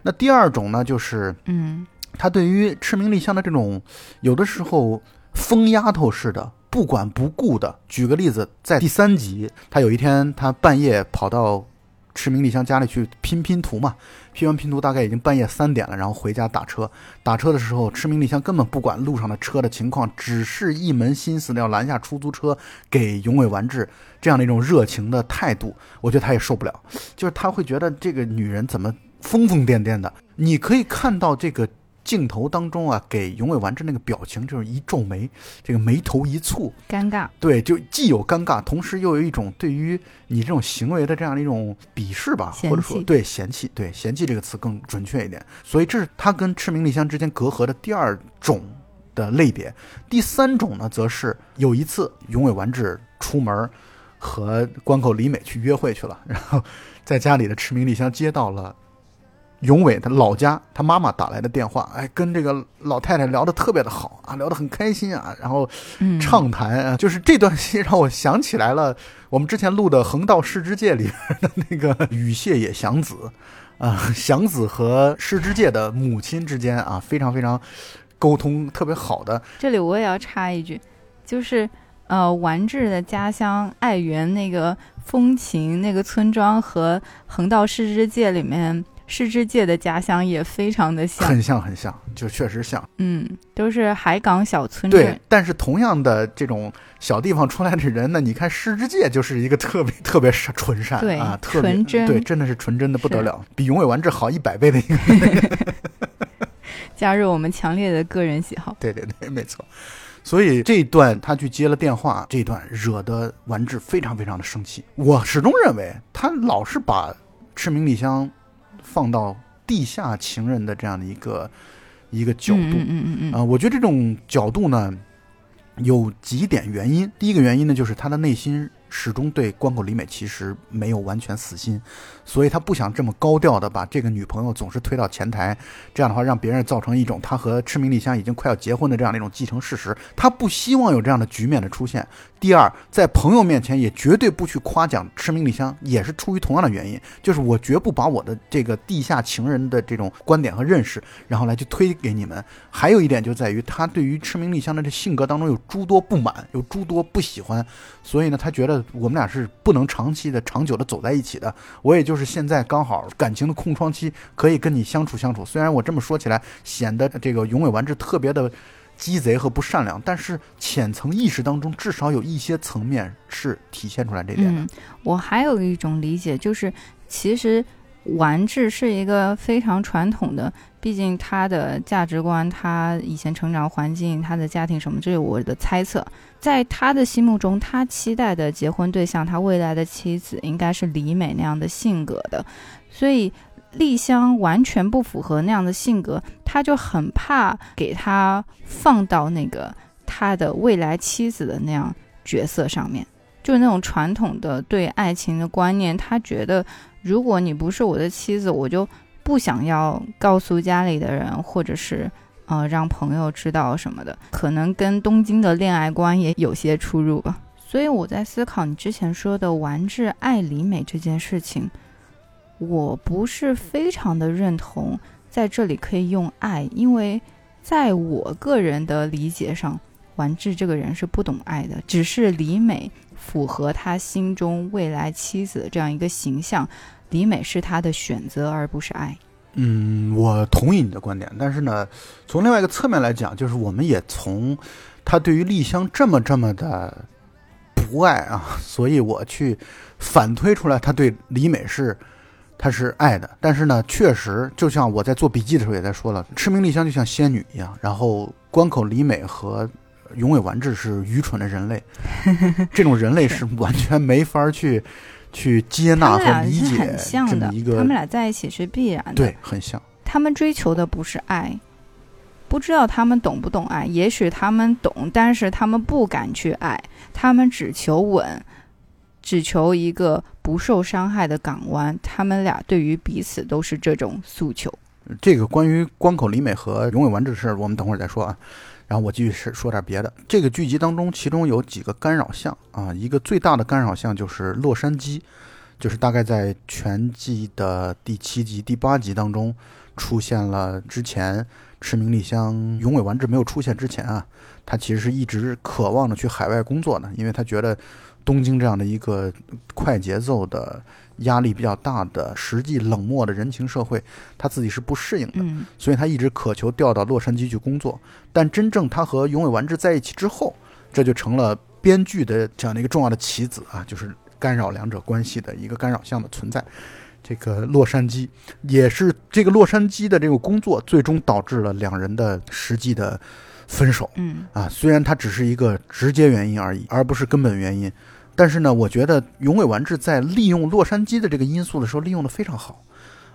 [SPEAKER 1] 那第二种呢，就是，
[SPEAKER 2] 嗯，
[SPEAKER 1] 他对于赤名丽香的这种，有的时候疯丫头似的，不管不顾的。举个例子，在第三集，他有一天他半夜跑到驰名莉香家里去拼拼图嘛，拼完拼图大概已经半夜三点了，然后回家打车。打车的时候，驰名莉香根本不管路上的车的情况，只是一门心思的要拦下出租车给永尾完治这样的一种热情的态度，我觉得他也受不了，就是他会觉得这个女人怎么疯疯癫癫的。你可以看到这个。镜头当中啊，给永尾完治那个表情就是一皱眉，这个眉头一蹙，
[SPEAKER 2] 尴尬。
[SPEAKER 1] 对，就既有尴尬，同时又有一种对于你这种行为的这样的一种鄙视吧，或者说对嫌弃，对嫌弃这个词更准确一点。所以这是他跟赤名莉香之间隔阂的第二种的类别。第三种呢，则是有一次永尾完治出门和关口里美去约会去了，然后在家里的赤名莉香接到了。永伟他老家，他妈妈打来的电话，哎，跟这个老太太聊得特别的好啊，聊得很开心啊，然后畅谈啊，就是这段戏 让我想起来了，我们之前录的《横道世之介》里边的那个羽谢野祥子啊，祥子和世之介的母亲之间啊，非常非常沟通特别好的。
[SPEAKER 2] 这里我也要插一句，就是呃，丸治的家乡爱媛那个风情那个村庄和《横道世之介》里面。世之介的家乡也非常的像，
[SPEAKER 1] 很像很像，就确实像。
[SPEAKER 2] 嗯，都是海港小村镇。
[SPEAKER 1] 对，但是同样的这种小地方出来的人呢，你看世之介就是一个特别特别纯善啊，
[SPEAKER 2] 纯真，
[SPEAKER 1] 对，真的是纯真的不得了，比永尾完治好一百倍的一个。
[SPEAKER 2] 加入我们强烈的个人喜好。
[SPEAKER 1] 对对对，没错。所以这一段他去接了电话，这一段惹得完治非常非常的生气。我始终认为他老是把赤名里香。放到地下情人的这样的一个一个角度，
[SPEAKER 2] 嗯嗯嗯
[SPEAKER 1] 啊，我觉得这种角度呢，有几点原因。第一个原因呢，就是他的内心。始终对关口里美其实没有完全死心，所以他不想这么高调的把这个女朋友总是推到前台，这样的话让别人造成一种他和赤名莉香已经快要结婚的这样的一种既成事实。他不希望有这样的局面的出现。第二，在朋友面前也绝对不去夸奖赤名莉香，也是出于同样的原因，就是我绝不把我的这个地下情人的这种观点和认识，然后来去推给你们。还有一点就在于他对于赤名莉香的这性格当中有诸多不满，有诸多不喜欢，所以呢，他觉得。我们俩是不能长期的、长久的走在一起的。我也就是现在刚好感情的空窗期，可以跟你相处相处。虽然我这么说起来显得这个永尾完治特别的鸡贼和不善良，但是浅层意识当中至少有一些层面是体现出来这点
[SPEAKER 2] 的。我还有一种理解，就是其实完治是一个非常传统的。毕竟他的价值观，他以前成长环境，他的家庭什么，这是我的猜测。在他的心目中，他期待的结婚对象，他未来的妻子应该是李美那样的性格的。所以丽香完全不符合那样的性格，他就很怕给他放到那个他的未来妻子的那样角色上面，就是那种传统的对爱情的观念。他觉得，如果你不是我的妻子，我就。不想要告诉家里的人，或者是呃让朋友知道什么的，可能跟东京的恋爱观也有些出入吧。所以我在思考你之前说的丸治爱里美这件事情，我不是非常的认同，在这里可以用爱，因为在我个人的理解上，丸治这个人是不懂爱的，只是里美符合他心中未来妻子的这样一个形象。李美是他的选择，而不是爱。
[SPEAKER 1] 嗯，我同意你的观点，但是呢，从另外一个侧面来讲，就是我们也从他对于丽香这么这么的不爱啊，所以我去反推出来，他对李美是他是爱的。但是呢，确实就像我在做笔记的时候也在说了，赤名丽香就像仙女一样，然后关口李美和永尾完治是愚蠢的人类，这种人类是完全没法去。去接纳和理解这么一个，
[SPEAKER 2] 他们俩在一起是必然的，
[SPEAKER 1] 对，很像。
[SPEAKER 2] 他们追求的不是爱，不知道他们懂不懂爱。也许他们懂，但是他们不敢去爱，他们只求稳，只求一个不受伤害的港湾。他们俩对于彼此都是这种诉求。
[SPEAKER 1] 这个关于关口李美和永尾完这事儿，我们等会儿再说啊。然后我继续是说点别的。这个剧集当中，其中有几个干扰项啊，一个最大的干扰项就是洛杉矶，就是大概在全季的第七集、第八集当中出现了。之前赤名莉香永尾完治没有出现之前啊，他其实是一直渴望着去海外工作的，因为他觉得东京这样的一个快节奏的压力比较大的实际冷漠的人情社会，他自己是不适应的，
[SPEAKER 2] 嗯
[SPEAKER 1] 所以他一直渴求调到洛杉矶去工作。但真正他和永尾完治在一起之后，这就成了编剧的这样的一个重要的棋子啊，就是干扰两者关系的一个干扰项的存在。这个洛杉矶也是这个洛杉矶的这个工作，最终导致了两人的实际的分手。
[SPEAKER 2] 嗯
[SPEAKER 1] 啊，虽然它只是一个直接原因而已，而不是根本原因，但是呢，我觉得永尾完治在利用洛杉矶的这个因素的时候利用的非常好，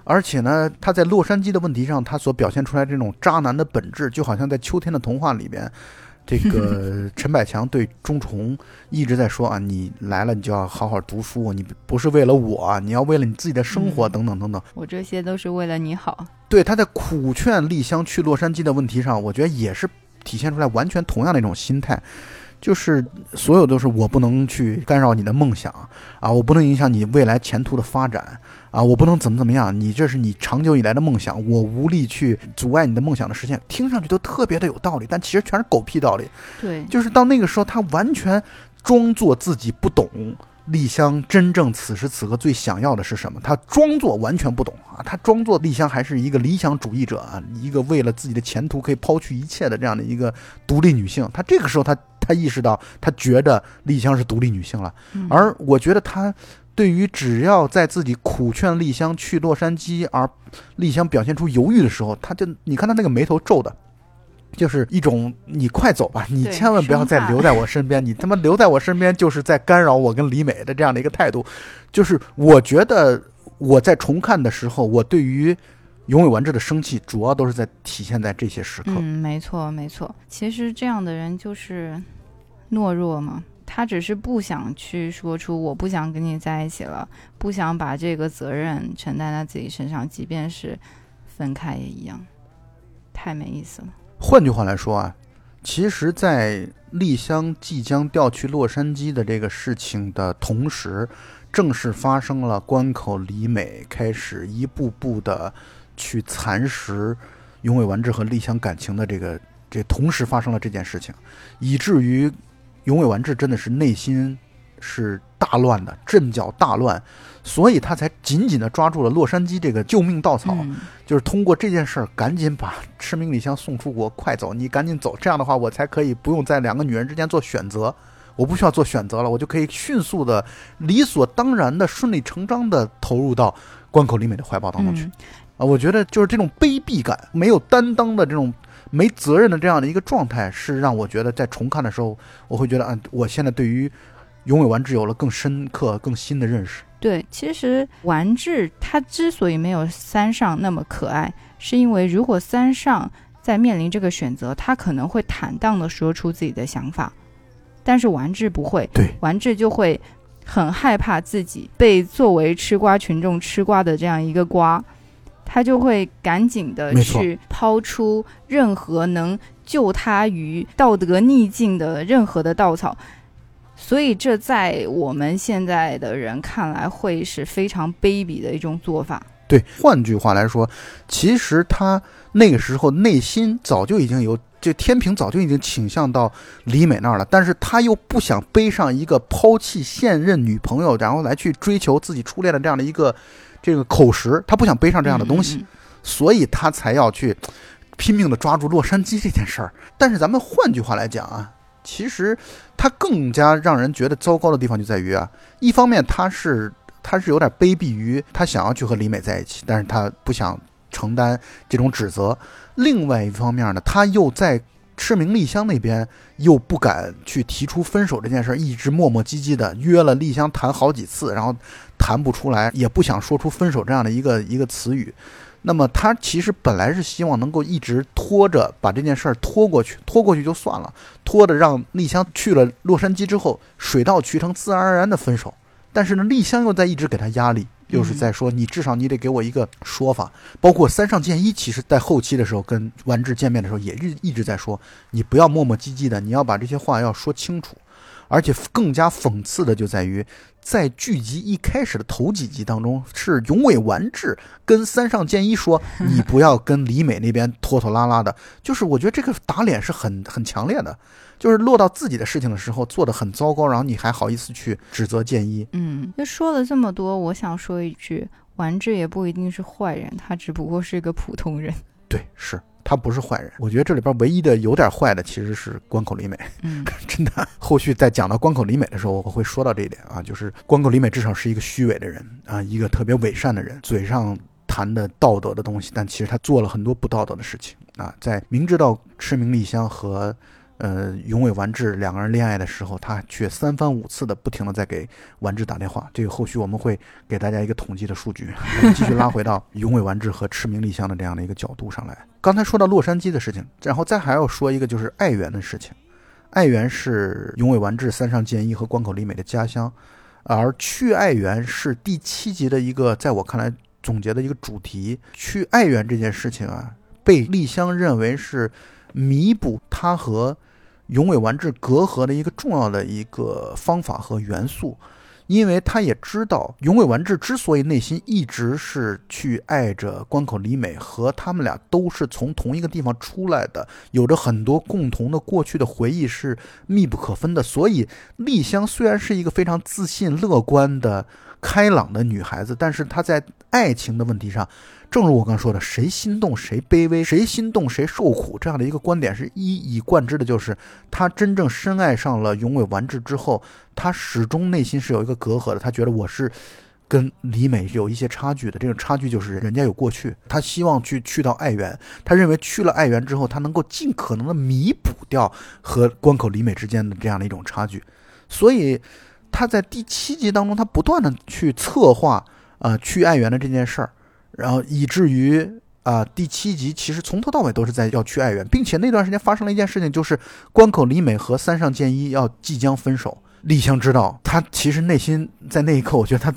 [SPEAKER 1] 而且呢，他在洛杉矶的问题上，他所表现出来这种渣男的本质，就好像在《秋天的童话》里边。这个 陈百强对钟崇一直在说啊，你来了你就要好好读书，你不是为了我，你要为了你自己的生活，
[SPEAKER 2] 嗯
[SPEAKER 1] 等等等等。
[SPEAKER 2] 我这些都是为了你好。
[SPEAKER 1] 对，他在苦劝丽香去洛杉矶的问题上，我觉得也是体现出来完全同样的一种心态，就是所有都是我不能去干扰你的梦想啊，我不能影响你未来前途的发展啊，我不能怎么怎么样，你这是你长久以来的梦想，我无力去阻碍你的梦想的实现，听上去都特别的有道理，但其实全是狗屁道理。
[SPEAKER 2] 对，
[SPEAKER 1] 就是到那个时候，他完全装作自己不懂丽香真正此时此刻最想要的是什么，她装作完全不懂啊，她装作丽香还是一个理想主义者啊，一个为了自己的前途可以抛去一切的这样的一个独立女性。她这个时候她她意识到，她觉得丽香是独立女性了，
[SPEAKER 2] 嗯
[SPEAKER 1] 而我觉得她。对于只要在自己苦劝丽香去洛杉矶，而丽香表现出犹豫的时候，她就你看她那个眉头皱的，就是一种你快走吧，你千万不要再留在我身边，你他妈留在我身边就是在干扰我跟李美的这样的一个态度。就是我觉得我在重看的时候，我对于永尾完治的生气，主要都是在体现在这些时刻。
[SPEAKER 2] 嗯，没错没错。其实这样的人就是懦弱嘛，他只是不想去说出我不想跟你在一起了，不想把这个责任承担在自己身上，即便是分开也一样，太没意思了。
[SPEAKER 1] 换句话来说啊，其实，在丽香即将调去洛杉矶的这个事情的同时，正是发生了关口李美开始一步步的去蚕食永尾完治和丽香感情的这个这同时发生了这件事情，以至于永尾完治真的是内心是大乱的，阵脚大乱，所以他才紧紧地抓住了洛杉矶这个救命稻草。
[SPEAKER 2] 嗯
[SPEAKER 1] 就是通过这件事儿，赶紧把赤名里香送出国，快走，你赶紧走，这样的话，我才可以不用在两个女人之间做选择，我不需要做选择了，我就可以迅速的、理所当然的、顺理成章的投入到关口里美的怀抱当中去。
[SPEAKER 2] 嗯
[SPEAKER 1] 啊，我觉得就是这种卑鄙感、没有担当的这种没责任的这样的一个状态，是让我觉得在重看的时候，我会觉得，啊，我现在对于永尾完治有了更深刻、更新的认识。
[SPEAKER 2] 对，其实丸治他之所以没有三上那么可爱，是因为如果三上在面临这个选择，他可能会坦荡的说出自己的想法，但是丸治不会，
[SPEAKER 1] 对，
[SPEAKER 2] 丸治就会很害怕自己被作为吃瓜群众吃瓜的这样一个瓜，他就会赶紧的去抛出任何能救他于道德逆境的任何的稻草。所以，这在我们现在的人看来，会是非常卑鄙的一种做法。
[SPEAKER 1] 对，换句话来说，其实他那个时候内心早就已经有，这天平早就已经倾向到李美那儿了，但是他又不想背上一个抛弃现任女朋友，然后来去追求自己初恋的这样的一个这个口实，他不想背上这样的东西，
[SPEAKER 2] 嗯嗯
[SPEAKER 1] 所以他才要去拼命的抓住洛杉矶这件事儿。但是咱们换句话来讲啊，其实他更加让人觉得糟糕的地方就在于啊，一方面他是他是有点卑鄙于他想要去和李美在一起，但是他不想承担这种指责；另外一方面呢，他又在赤名丽香那边又不敢去提出分手这件事，一直磨磨唧唧的约了丽香谈好几次，然后谈不出来，也不想说出分手这样的一个一个词语。那么他其实本来是希望能够一直拖着把这件事儿拖过去，拖过去就算了，拖着让丽香去了洛杉矶之后水到渠成，自然而然的分手。但是呢，丽香又在一直给他压力，又是在说你至少你得给我一个说法。包括三上健一，其实在后期的时候跟丸治见面的时候，也一一直在说你不要磨磨唧唧的，你要把这些话要说清楚。而且更加讽刺的就在于，在剧集一开始的头几集当中，是永尾完治跟三上健一说：“你不要跟李美那边拖拖拉拉的。”就是我觉得这个打脸是很很强烈的，就是落到自己的事情的时候做的很糟糕，然后你还好意思去指责健一。
[SPEAKER 2] 嗯，就说了这么多，我想说一句，完治也不一定是坏人，他只不过是一个普通人。
[SPEAKER 1] 对，是他不是坏人。我觉得这里边唯一的有点坏的其实是关口里美。
[SPEAKER 2] 嗯，
[SPEAKER 1] 真的，后续在讲到关口里美的时候，我会说到这一点啊，就是关口里美至少是一个虚伪的人啊，一个特别伪善的人，嘴上谈的道德的东西，但其实他做了很多不道德的事情啊，在明知道赤名丽香和呃永尾完治两个人恋爱的时候，他却三番五次的不停的在给完治打电话。这个后续我们会给大家一个统计的数据，我 们继续拉回到永尾完治和赤名莉香的这样的一个角度上来。刚才说到洛杉矶的事情，然后再还要说一个就是爱媛的事情。爱媛是永尾完治、三上健一和关口里美的家乡，而去爱媛是第七集的一个在我看来总结的一个主题。去爱媛这件事情啊，被丽香认为是弥补他和永尾完治隔阂的一个重要的一个方法和元素。因为他也知道，永尾完治之所以内心一直是去爱着关口里美，和他们俩都是从同一个地方出来的，有着很多共同的过去的回忆是密不可分的。所以丽香虽然是一个非常自信、乐观的、开朗的女孩子，但是她在爱情的问题上，正如我刚说的，谁心动谁卑微，谁心动谁受苦，这样的一个观点是一以贯之的。就是他真正深爱上了永尾完治之后。他始终内心是有一个隔阂的，他觉得我是跟李美有一些差距的，这种差距就是人家有过去，他希望去去到爱媛，他认为去了爱媛之后，他能够尽可能的弥补掉和关口李美之间的这样的一种差距，所以他在第七集当中，他不断的去策划啊去爱媛的这件事儿，然后以至于啊第七集其实从头到尾都是在要去爱媛，并且那段时间发生了一件事情，就是关口李美和三上健一要即将分手。丽香知道，她其实内心在那一刻，我觉得她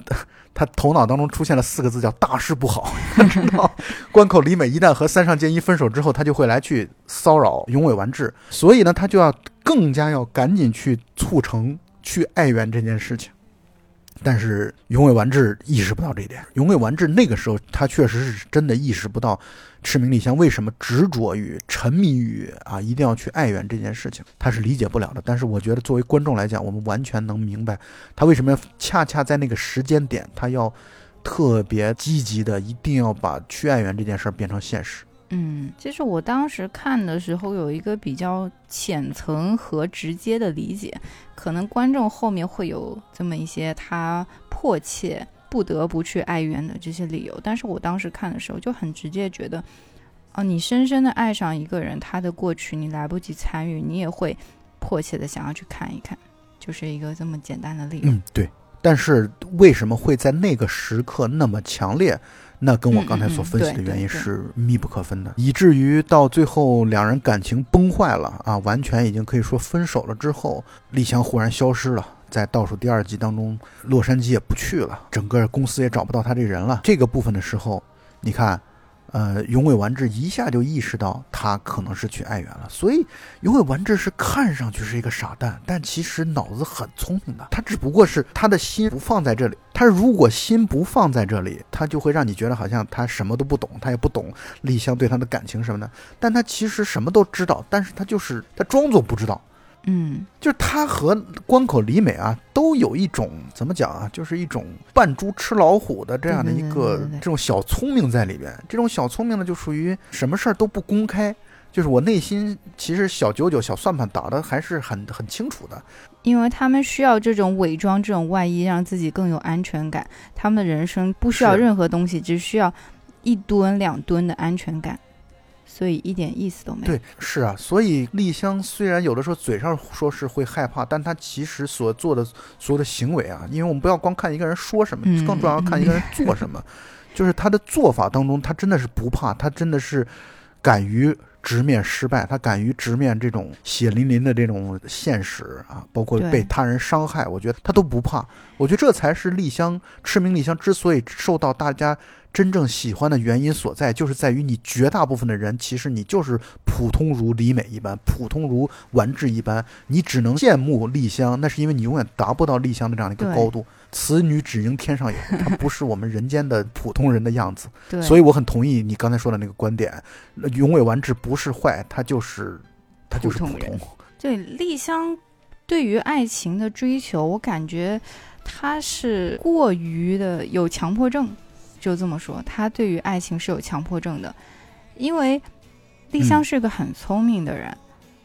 [SPEAKER 1] 她 头脑当中出现了四个字，叫大事不好。他知道关口李美一旦和三上健一分手之后，她就会来去骚扰永尾完治，所以呢，她就要更加要赶紧去促成去爱媛这件事情。但是永尾完治意识不到这一点。永尾完治那个时候，他确实是真的意识不到赤名莉香为什么执着于、沉迷于啊，一定要去爱媛这件事情，他是理解不了的。但是我觉得，作为观众来讲，我们完全能明白他为什么要恰恰在那个时间点，他要特别积极的，一定要把去爱媛这件事变成现实。
[SPEAKER 2] 嗯，其实我当时看的时候有一个比较浅层和直接的理解，可能观众后面会有这么一些他迫切不得不去爱媛的这些理由，但是我当时看的时候就很直接觉得，哦，你深深的爱上一个人，他的过去你来不及参与，你也会迫切的想要去看一看，就是一个这么简单的理由。
[SPEAKER 1] 嗯，对。但是为什么会在那个时刻那么强烈？那跟我刚才所分析的原因是密不可分的，以至于到最后两人感情崩坏了啊，完全已经可以说分手了之后，丽香忽然消失了，在倒数第二集当中，洛杉矶也不去了，整个公司也找不到他这人了。这个部分的时候，你看。呃，永尾完治一下就意识到他可能是去爱媛了，所以永尾完治是看上去是一个傻蛋，但其实脑子很聪明的。他只不过是他的心不放在这里。他如果心不放在这里，他就会让你觉得好像他什么都不懂，他也不懂丽香对他的感情什么的。但他其实什么都知道，但是他就是他装作不知道。
[SPEAKER 2] 嗯，
[SPEAKER 1] 就是他和关口李美啊，都有一种怎么讲啊，就是一种扮猪吃老虎的这样的一个这种小聪明在里边。这种小聪明呢，就属于什么事儿都不公开，就是我内心其实小九九、小算盘打的还是很很清楚的。
[SPEAKER 2] 因为他们需要这种伪装、这种外衣，让自己更有安全感。他们的人生不需要任何东西，只需要一吨两吨的安全感。所以一点意思都没有。
[SPEAKER 1] 对，是啊，所以丽香虽然有的时候嘴上说是会害怕，但她其实所做的所有的行为啊，因为我们不要光看一个人说什么，更重要看一个人做什么。就是她的做法当中，她真的是不怕，她真的是敢于直面失败，他敢于直面这种血淋淋的这种现实啊，包括被他人伤害，我觉得他都不怕。我觉得这才是丽香赤名丽香之所以受到大家真正喜欢的原因所在，就是在于你绝大部分的人，其实你就是普通如李美一般，普通如丸治一般，你只能羡慕丽香，那是因为你永远达不到丽香的这样的一个高度。此女只应天上有，她不是我们人间的普通人的样子。
[SPEAKER 2] 对，
[SPEAKER 1] 所以我很同意你刚才说的那个观点，呃永尾完治不是坏，他就是他就是普
[SPEAKER 2] 普通。对丽香对于爱情的追求，我感觉她是过于的有强迫症，就这么说，她对于爱情是有强迫症的，因为丽香
[SPEAKER 1] 嗯
[SPEAKER 2] 是个很聪明的人。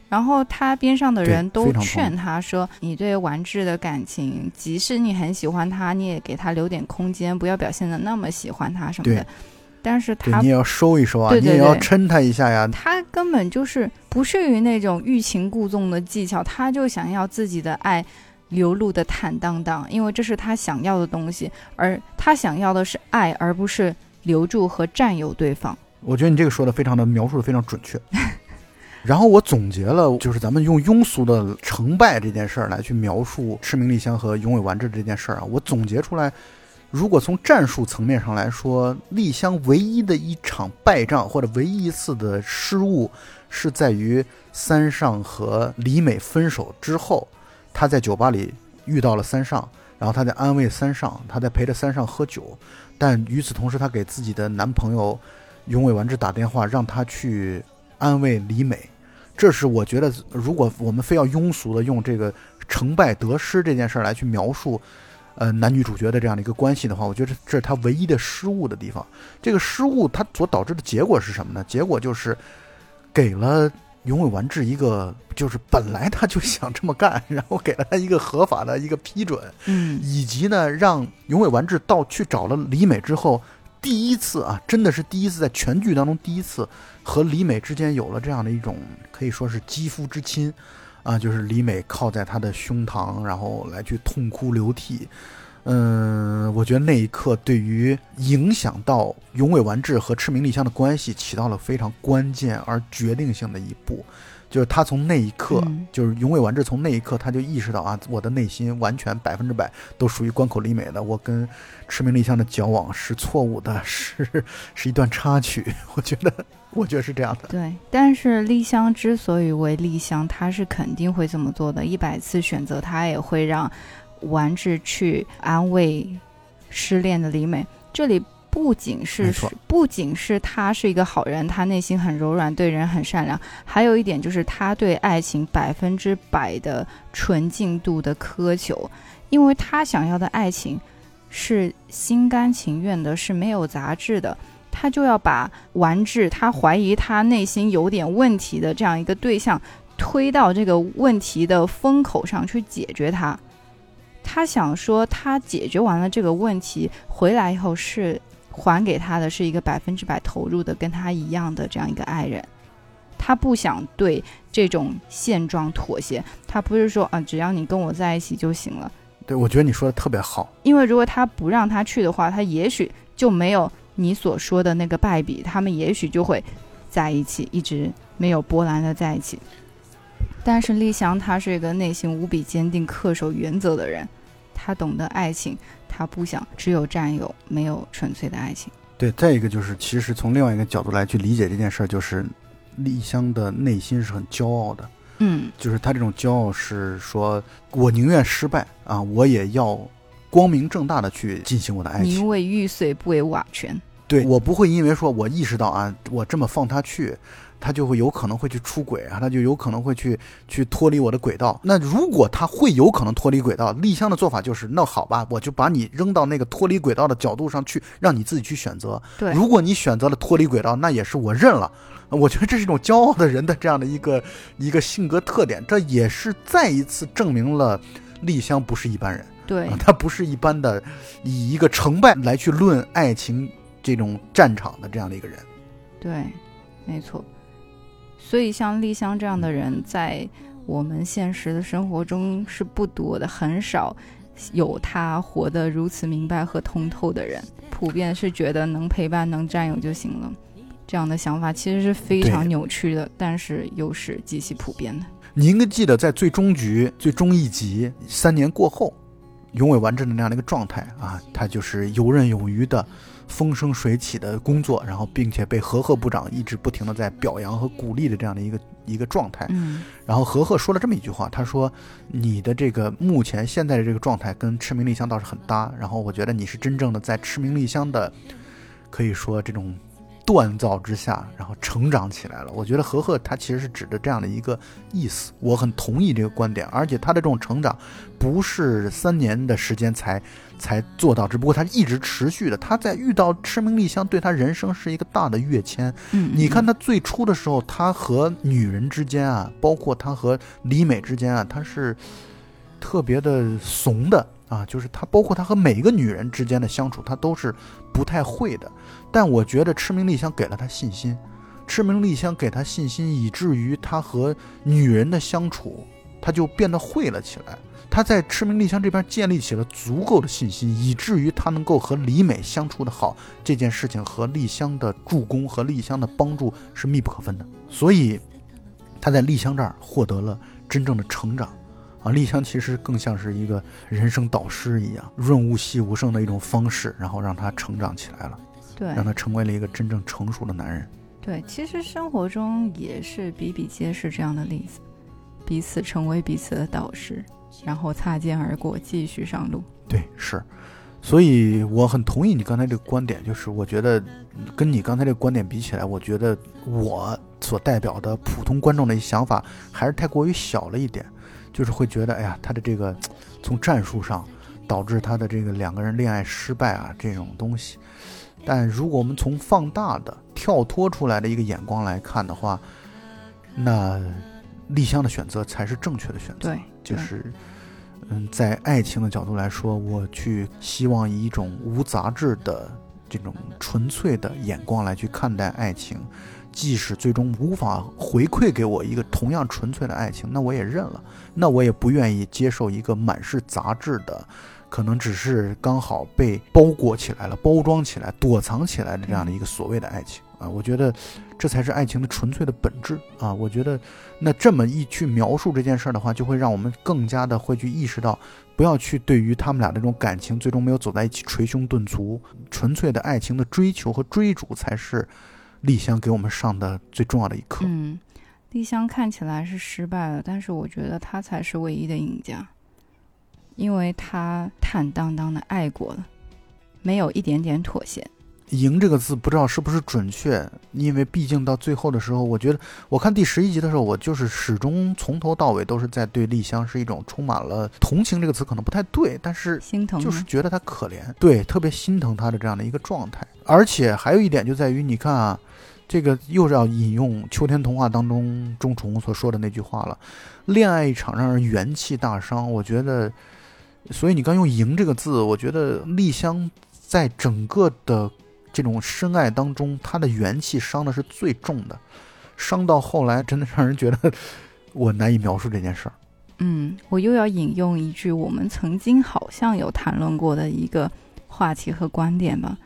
[SPEAKER 2] 然后他边上的人都劝他说：“你对完治的感情，即使你很喜欢他，你也给他留点空间，不要表现的那么喜欢他什么的。”但是他
[SPEAKER 1] 你也要收一收啊，
[SPEAKER 2] 对对
[SPEAKER 1] 你也要
[SPEAKER 2] 对
[SPEAKER 1] 抻他一下呀。
[SPEAKER 2] 他根本就是不屑于那种欲擒故纵的技巧，他就想要自己的爱流露的坦荡荡，因为这是他想要的东西，而他想要的是爱，而不是留住和占有对方。
[SPEAKER 1] 我觉得你这个说的非常的描述的非常准确。然后我总结了，就是咱们用庸俗的成败这件事儿来去描述赤名丽香和永尾完治这件事儿啊，我总结出来，如果从战术层面上来说，丽香唯一的一场败仗或者唯一一次的失误，是在于三上和李美分手之后，她在酒吧里遇到了三上，然后她在安慰三上，她在陪着三上喝酒，但与此同时，她给自己的男朋友永尾完治打电话，让他去安慰李美。这是我觉得，如果我们非要庸俗的用这个成败得失这件事儿来去描述，呃，男女主角的这样的一个关系的话，我觉得这是他唯一的失误的地方。这个失误它所导致的结果是什么呢？结果就是给了永尾完治一个，就是本来他就想这么干，然后给了他一个合法的一个批准，
[SPEAKER 2] 嗯，
[SPEAKER 1] 以及呢，让永尾完治到去找了李美之后，第一次啊，真的是第一次在全剧当中第一次和李美之间有了这样的一种可以说是肌肤之亲，啊，就是李美靠在他的胸膛，然后来去痛哭流涕。嗯，我觉得那一刻对于影响到永尾完治和赤名丽香的关系起到了非常关键而决定性的一步，就是他从那一刻，
[SPEAKER 2] 嗯
[SPEAKER 1] 就是永尾完治从那一刻他就意识到啊，我的内心完全百分之百都属于关口里美的，我跟赤名丽香的交往是错误的，是是一段插曲。我觉得，我觉得是这样的。
[SPEAKER 2] 对。但是丽香之所以为丽香，她是肯定会这么做的。一百次选择，她也会让完治去安慰失恋的李美。这里不仅是不仅是他是一个好人，他内心很柔软，对人很善良，还有一点就是他对爱情百分之百的纯净度的苛求，因为他想要的爱情是心甘情愿的，是没有杂质的。他就要把完治他怀疑他内心有点问题的这样一个对象推到这个问题的风口上去解决他。他想说，他解决完了这个问题回来以后是还给他的是一个百分之百投入的跟他一样的这样一个爱人。他不想对这种现状妥协，他不是说啊，只要你跟我在一起就行了。
[SPEAKER 1] 对，我觉得你说的特别好。
[SPEAKER 2] 因为如果他不让他去的话，他也许就没有你所说的那个败笔，他们也许就会在一起，一直没有波澜的在一起。但是丽香她是一个内心无比坚定、恪守原则的人，她懂得爱情，她不想只有占有，没有纯粹的爱情。
[SPEAKER 1] 对，再一个就是，其实从另外一个角度来去理解这件事儿，就是丽香的内心是很骄傲的，
[SPEAKER 2] 嗯，
[SPEAKER 1] 就是他这种骄傲是说，我宁愿失败啊，我也要光明正大的去进行我的爱情。
[SPEAKER 2] 宁为玉碎不为瓦全。
[SPEAKER 1] 对我不会因为说我意识到啊，我这么放他去，他就会有可能会去出轨啊，他就有可能会去去脱离我的轨道。那如果他会有可能脱离轨道，丽香的做法就是，那好吧，我就把你扔到那个脱离轨道的角度上去，让你自己去选择。
[SPEAKER 2] 对，
[SPEAKER 1] 如果你选择了脱离轨道，那也是我认了。我觉得这是一种骄傲的人的这样的一个一个性格特点，这也是再一次证明了丽香不是一般人。
[SPEAKER 2] 对
[SPEAKER 1] 啊，他不是一般的以一个成败来去论爱情这种战场的这样的一个人。
[SPEAKER 2] 对，没错。所以像丽香这样的人，在我们现实的生活中是不多的，很少有他活得如此明白和通透的人。普遍是觉得能陪伴、能占有就行了。这样的想法其实是非常扭曲的，但是又是极其普遍的。
[SPEAKER 1] 你应该记得，在最终局、最终一集三年过后，永尾完治的那样的一个状态啊，他就是游刃有余的、风生水起的工作，然后并且被何贺部长一直不停的在表扬和鼓励的这样的一个一个状态。
[SPEAKER 2] 嗯
[SPEAKER 1] 然后何贺说了这么一句话，他说：“你的这个目前现在的这个状态跟赤名丽香倒是很搭，然后我觉得你是真正的在赤名丽香的，可以说这种锻造之下，然后成长起来了。我觉得何贺他其实是指的这样的一个意思，我很同意这个观点，而且他的这种成长不是三年的时间才才做到，只不过他一直持续的。他在遇到赤名丽香，对他人生是一个大的跃迁。
[SPEAKER 2] 嗯，
[SPEAKER 1] 你看他最初的时候，他和女人之间啊，包括他和李美之间啊，他是特别的怂的啊，就是他包括他和每一个女人之间的相处，他都是不太会的。但我觉得赤名丽香给了他信心，赤名丽香给他信心，以至于他和女人的相处，他就变得会了起来。他在赤名丽香这边建立起了足够的信心，以至于他能够和李美相处的好，这件事情和丽香的助攻和丽香的帮助是密不可分的。所以他在丽香这儿获得了真正的成长。啊，丽香其实更像是一个人生导师一样，润物细无声的一种方式，然后让他成长起来了，
[SPEAKER 2] 对
[SPEAKER 1] 让他成为了一个真正成熟的男人。
[SPEAKER 2] 对，其实生活中也是比比皆是这样的例子，彼此成为彼此的导师，然后擦肩而过，继续上路。
[SPEAKER 1] 对，是，所以我很同意你刚才这个观点，就是我觉得跟你刚才这个观点比起来，我觉得我所代表的普通观众的想法还是太过于小了一点，就是会觉得，哎呀，他的这个从战术上导致他的这个两个人恋爱失败啊这种东西，但如果我们从放大的跳脱出来的一个眼光来看的话，那丽香的选择才是正确的选择。就是，嗯，在爱情的角度来说，我去希望以一种无杂质的这种纯粹的眼光来去看待爱情，即使最终无法回馈给我一个同样纯粹的爱情，那我也认了，那我也不愿意接受一个满是杂质的。可能只是刚好被包裹起来了、包装起来、躲藏起来的这样的一个所谓的爱情啊，我觉得这才是爱情的纯粹的本质啊！我觉得那这么一去描述这件事儿的话，就会让我们更加的会去意识到，不要去对于他们俩这种感情最终没有走在一起捶胸顿足，纯粹的爱情的追求和追逐才是丽香给我们上的最重要的一课。
[SPEAKER 2] 嗯，丽香看起来是失败了，但是我觉得她才是唯一的赢家，因为她坦荡荡的爱过了，没有一点点妥协。
[SPEAKER 1] 赢这个字不知道是不是准确，因为毕竟到最后的时候，我觉得我看第十一集的时候，我就是始终从头到尾都是在对丽香是一种充满了同情这个词可能不太对，但是
[SPEAKER 2] 心疼
[SPEAKER 1] 就是觉得她可怜，对，特别心疼她的这样的一个状态。而且还有一点就在于，你看啊，这个又是要引用《秋天童话》当中钟楚红所说的那句话了：“恋爱一场让人元气大伤。”我觉得，所以你刚用“赢”这个字，我觉得丽香在整个的这种深爱当中，他的元气伤的是最重的，伤到后来真的让人觉得我难以描述这件事儿。
[SPEAKER 2] 嗯，我又要引用一句我们曾经好像有谈论过的一个话题和观点吧，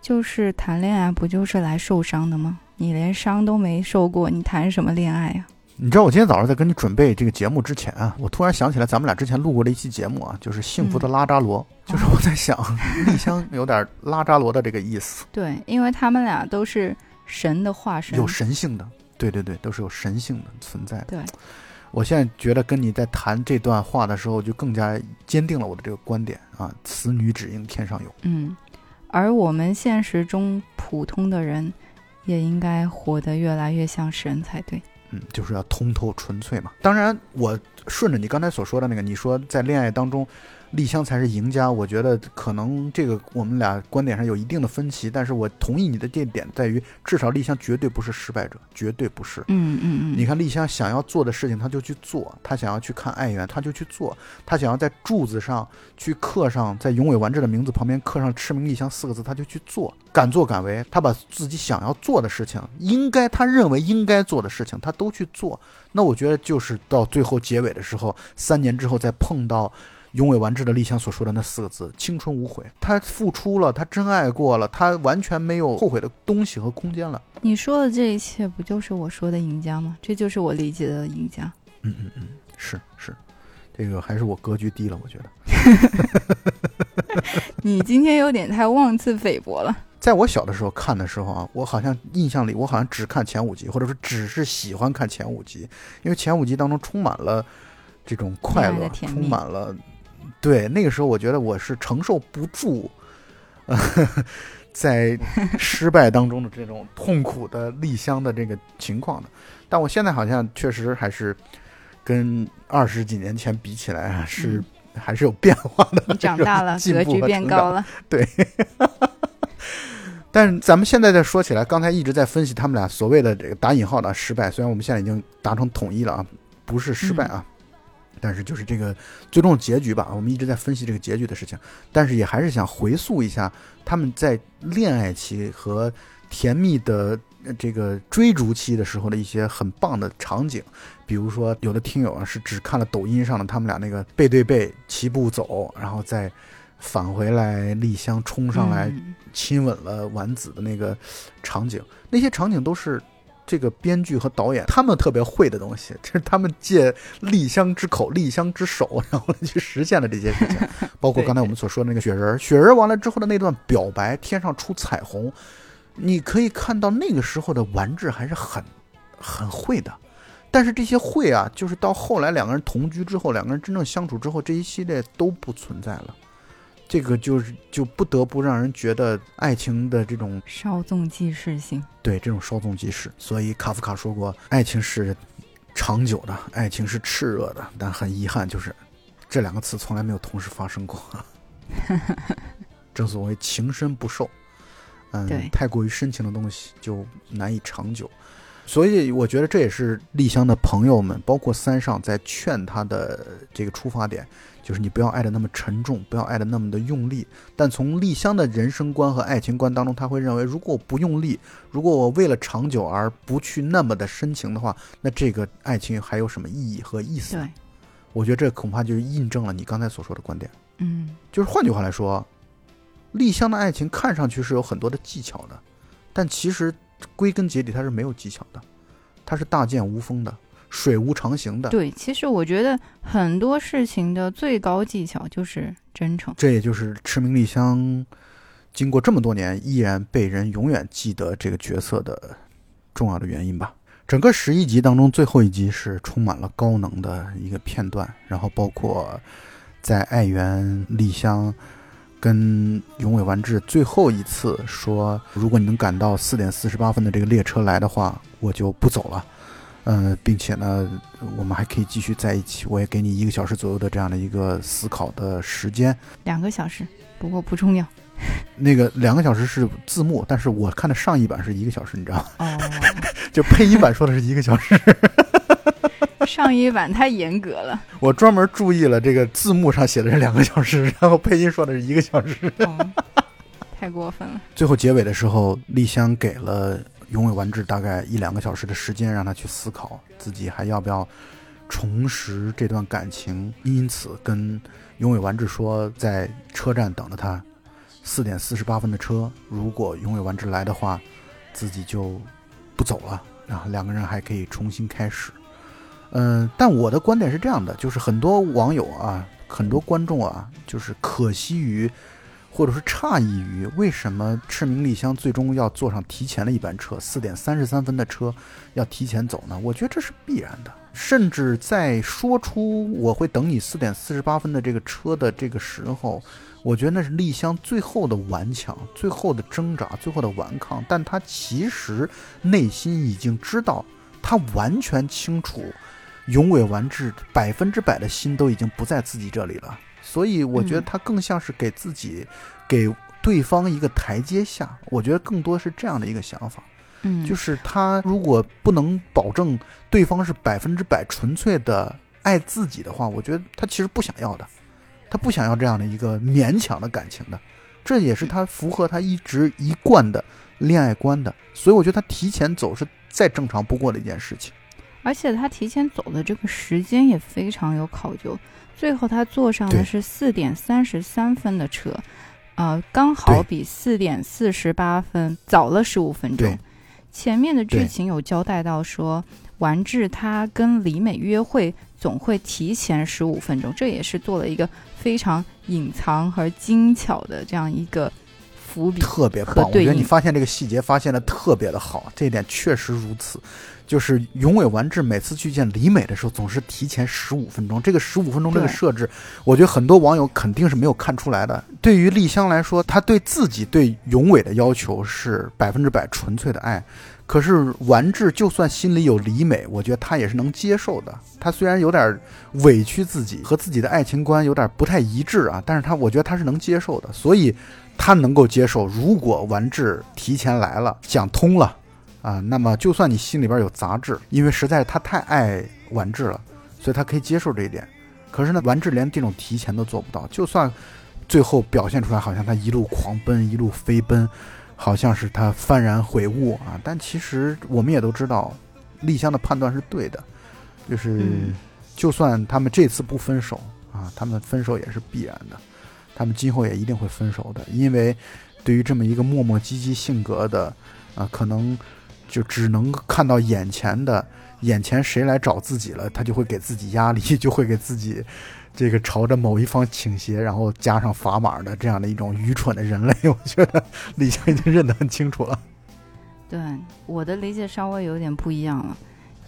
[SPEAKER 2] 就是谈恋爱不就是来受伤的吗？你连伤都没受过，你谈什么恋爱呀、
[SPEAKER 1] 你知道我今天早上在跟你准备这个节目之前啊，我突然想起来咱们俩之前录过的一期节目啊，就是《幸福的拉扎罗》，就是我在想，丽香有点拉扎罗的这个意思，
[SPEAKER 2] 对，因为他们俩都是神的化身。
[SPEAKER 1] 有神性的，对对对，都是有神性的存在的。
[SPEAKER 2] 对，
[SPEAKER 1] 我现在觉得跟你在谈这段话的时候，就更加坚定了我的这个观点啊，此女只应天上有。
[SPEAKER 2] 嗯，而我们现实中普通的人，也应该活得越来越像神才对。
[SPEAKER 1] 嗯，就是要通透纯粹嘛。当然，我顺着你刚才所说的那个，你说在恋爱当中，丽香才是赢家。我觉得可能这个我们俩观点上有一定的分歧，但是我同意你的这点在于，至少丽香绝对不是失败者，绝对不是。
[SPEAKER 2] 嗯嗯嗯，
[SPEAKER 1] 你看丽香想要做的事情，她就去做；她想要去看爱媛，她就去做；她想要在柱子上去刻上，在永尾完治的名字旁边刻上“赤名丽香”四个字，她就去做，敢作敢为。她把自己想要做的事情，应该她认为应该做的事情，她都去做。那我觉得就是到最后结尾的时候，三年之后再碰到永尾完治的丽香所说的那四个字：青春无悔。他付出了，他真爱过了，他完全没有后悔的东西和空间了。
[SPEAKER 2] 你说的这一切，不就是我说的赢家吗？这就是我理解的赢家。
[SPEAKER 1] 嗯嗯嗯，是是，这个还是我格局低了，我觉得。
[SPEAKER 2] 你今天有点太妄自菲薄了。
[SPEAKER 1] 在我小的时候看的时候啊，我好像印象里，我好像只看前五集，或者说只是喜欢看前五集，因为前五集当中充满了这种快乐，充满了。对，那个时候我觉得我是承受不住，呃，在 失败当中的这种痛苦的丽香的这个情况的。但我现在好像确实还是跟二十几年前比起来啊，是还是有变化的。
[SPEAKER 2] 你长大了，格局变高了。
[SPEAKER 1] 对。但是咱们现在再说起来，刚才一直在分析他们俩所谓的这个打引号的失败，虽然我们现在已经达成统一了啊，不是失败啊，但是就是这个最终结局吧。我们一直在分析这个结局的事情，但是也还是想回溯一下他们在恋爱期和甜蜜的这个追逐期的时候的一些很棒的场景。比如说，有的听友啊是只看了抖音上的他们俩那个背对背齐步走，然后再返回来，丽香冲上来。亲吻了丸子的那个场景，那些场景都是这个编剧和导演他们特别会的东西，这是他们借丽香之口、丽香之手，然后去实现了这些事情。包括刚才我们所说的那个雪人，雪人完了之后的那段表白，天上出彩虹，你可以看到那个时候的玩质还是很很会的。但是这些会啊，就是到后来两个人同居之后，两个人真正相处之后，这一系列都不存在了。这个就是就不得不让人觉得爱情的这种
[SPEAKER 2] 稍纵即逝性，
[SPEAKER 1] 对这种稍纵即逝。所以卡夫卡说过，爱情是长久的，爱情是炽热的，但很遗憾，就是这两个词从来没有同时发生过。正所谓情深不寿，嗯，太过于深情的东西就难以长久。所以我觉得这也是丽香的朋友们，包括三上在劝他的这个出发点。就是你不要爱的那么沉重，不要爱的那么的用力。但从丽香的人生观和爱情观当中，他会认为，如果我不用力，如果我为了长久而不去那么的深情的话，那这个爱情还有什么意义和意思？
[SPEAKER 2] 对，
[SPEAKER 1] 我觉得这恐怕就是印证了你刚才所说的观点。
[SPEAKER 2] 嗯，
[SPEAKER 1] 就是换句话来说，丽香的爱情看上去是有很多的技巧的，但其实归根结底它是没有技巧的，它是大剑无锋的。水无常形的，
[SPEAKER 2] 对，其实我觉得很多事情的最高技巧就是真诚。
[SPEAKER 1] 这也就是赤名丽香经过这么多年依然被人永远记得这个角色的重要的原因吧。整个十一集当中，最后一集是充满了高能的一个片段，然后包括在爱媛丽香跟永尾完治最后一次说：“如果你能赶到四点四十八分的这个列车来的话，我就不走了。”嗯，并且呢，我们还可以继续在一起。我也给你一个小时左右的这样的一个思考的时间。
[SPEAKER 2] 两个小时，不过不重要。
[SPEAKER 1] 那个两个小时是字幕，但是我看的上一版是一个小时，你知道吗？
[SPEAKER 2] 哦。
[SPEAKER 1] 就配音版说的是一个小时。
[SPEAKER 2] 上一版太严格了。
[SPEAKER 1] 我专门注意了这个字幕上写的是两个小时，然后配音说的是一个小时。
[SPEAKER 2] 太过分了。
[SPEAKER 1] 最后结尾的时候，丽香给了。永尾完治大概一两个小时的时间，让他去思考自己还要不要重拾这段感情。因此，跟永尾完治说，在车站等着他，四点四十八分的车。如果永尾完治来的话，自己就不走了，然后两个人还可以重新开始。嗯，但我的观点是这样的，就是很多网友啊，很多观众啊，就是可惜于。或者是诧异于为什么赤名丽香最终要坐上提前了一班车，四点三十三分的车要提前走呢？我觉得这是必然的。甚至在说出我会等你四点四十八分的这个车的这个时候，我觉得那是丽香最后的顽强、最后的挣扎、最后的顽抗。但她其实内心已经知道，她完全清楚，永伟完治百分之百的心都已经不在自己这里了。所以我觉得他更像是给自己、给对方一个台阶下。我觉得更多是这样的一个想法，
[SPEAKER 2] 嗯，
[SPEAKER 1] 就是他如果不能保证对方是百分之百纯粹的爱自己的话，我觉得他其实不想要的，他不想要这样的一个勉强的感情的。这也是他符合他一直一贯的恋爱观的。所以我觉得他提前走是再正常不过的一件事情。
[SPEAKER 2] 而且他提前走的这个时间也非常有考究。最后他坐上的是四点三十三分的车，呃，刚好比四点四十八分早了十五分钟。前面的剧情有交代到说，完治他跟李美约会总会提前十五分钟，这也是做了一个非常隐藏和精巧的这样一个伏笔。
[SPEAKER 1] 特别棒。我觉得你发现这个细节发现的特别的好，这一点确实如此。就是永尾完治每次去见李美的时候，总是提前十五分钟。这个十五分钟这个设置，我觉得很多网友肯定是没有看出来的。对于丽香来说，她对自己对永尾的要求是百分之百纯粹的爱。可是完治就算心里有李美，我觉得他也是能接受的。他虽然有点委屈自己，和自己的爱情观有点不太一致啊，但是他我觉得他是能接受的，所以他能够接受。如果完治提前来了，想通了啊，那么就算你心里边有杂质，因为实在是他太爱完治了，所以他可以接受这一点。可是呢，完治连这种提前都做不到，就算最后表现出来好像他一路狂奔，一路飞奔。好像是他幡然悔悟啊，但其实我们也都知道，丽香的判断是对的，就是
[SPEAKER 2] 嗯
[SPEAKER 1] 就算他们这次不分手啊，他们分手也是必然的，他们今后也一定会分手的，因为对于这么一个磨磨唧唧性格的啊，可能就只能看到眼前的，眼前谁来找自己了，他就会给自己压力，就会给自己。这个朝着某一方倾斜，然后加上砝码的这样的一种愚蠢的人类，我觉得李湘已经认得很清楚了。
[SPEAKER 2] 对我的理解稍微有点不一样了，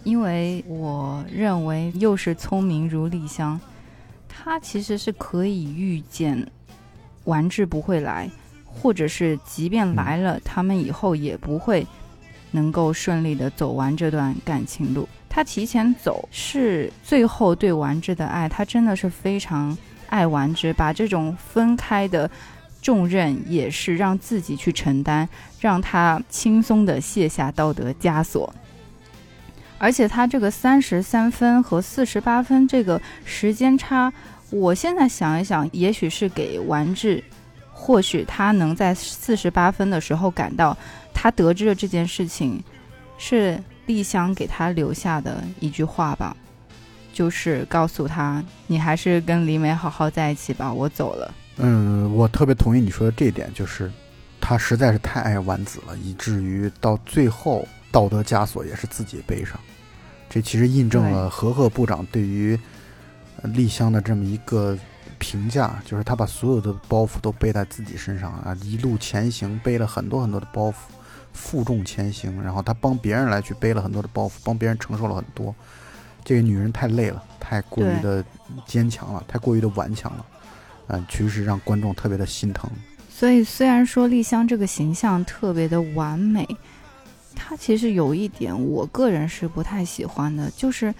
[SPEAKER 2] 因为我认为又是聪明如丽香，她其实是可以预见完治不会来，或者是即便来了，他们以后也不会能够顺利的走完这段感情路。他提前走是最后对完治的爱，他真的是非常爱完治，把这种分开的重任也是让自己去承担，让他轻松的卸下道德枷锁。而且他这个三十三分和四十八分这个时间差，我现在想一想，也许是给完治，或许他能在四十八分的时候感到，他得知了这件事情，是丽香给他留下的一句话吧，就是告诉他，你还是跟李美好好在一起吧，我走了。
[SPEAKER 1] 嗯，我特别同意你说的这一点，就是他实在是太爱丸子了，以至于到最后道德枷锁也是自己背上。这其实印证了和贺部长对于呃丽香的这么一个评价，就是他把所有的包袱都背在自己身上啊，一路前行背了很多很多的包袱，负重前行，然后他帮别人来去背了很多的包袱，帮别人承受了很多。这个女人太累了，太过于的坚强了，太过于的顽强了。嗯，确实让观众特别的心疼。
[SPEAKER 2] 所以虽然说丽香这个形象特别的完美，她其实有一点我个人是不太喜欢的，就是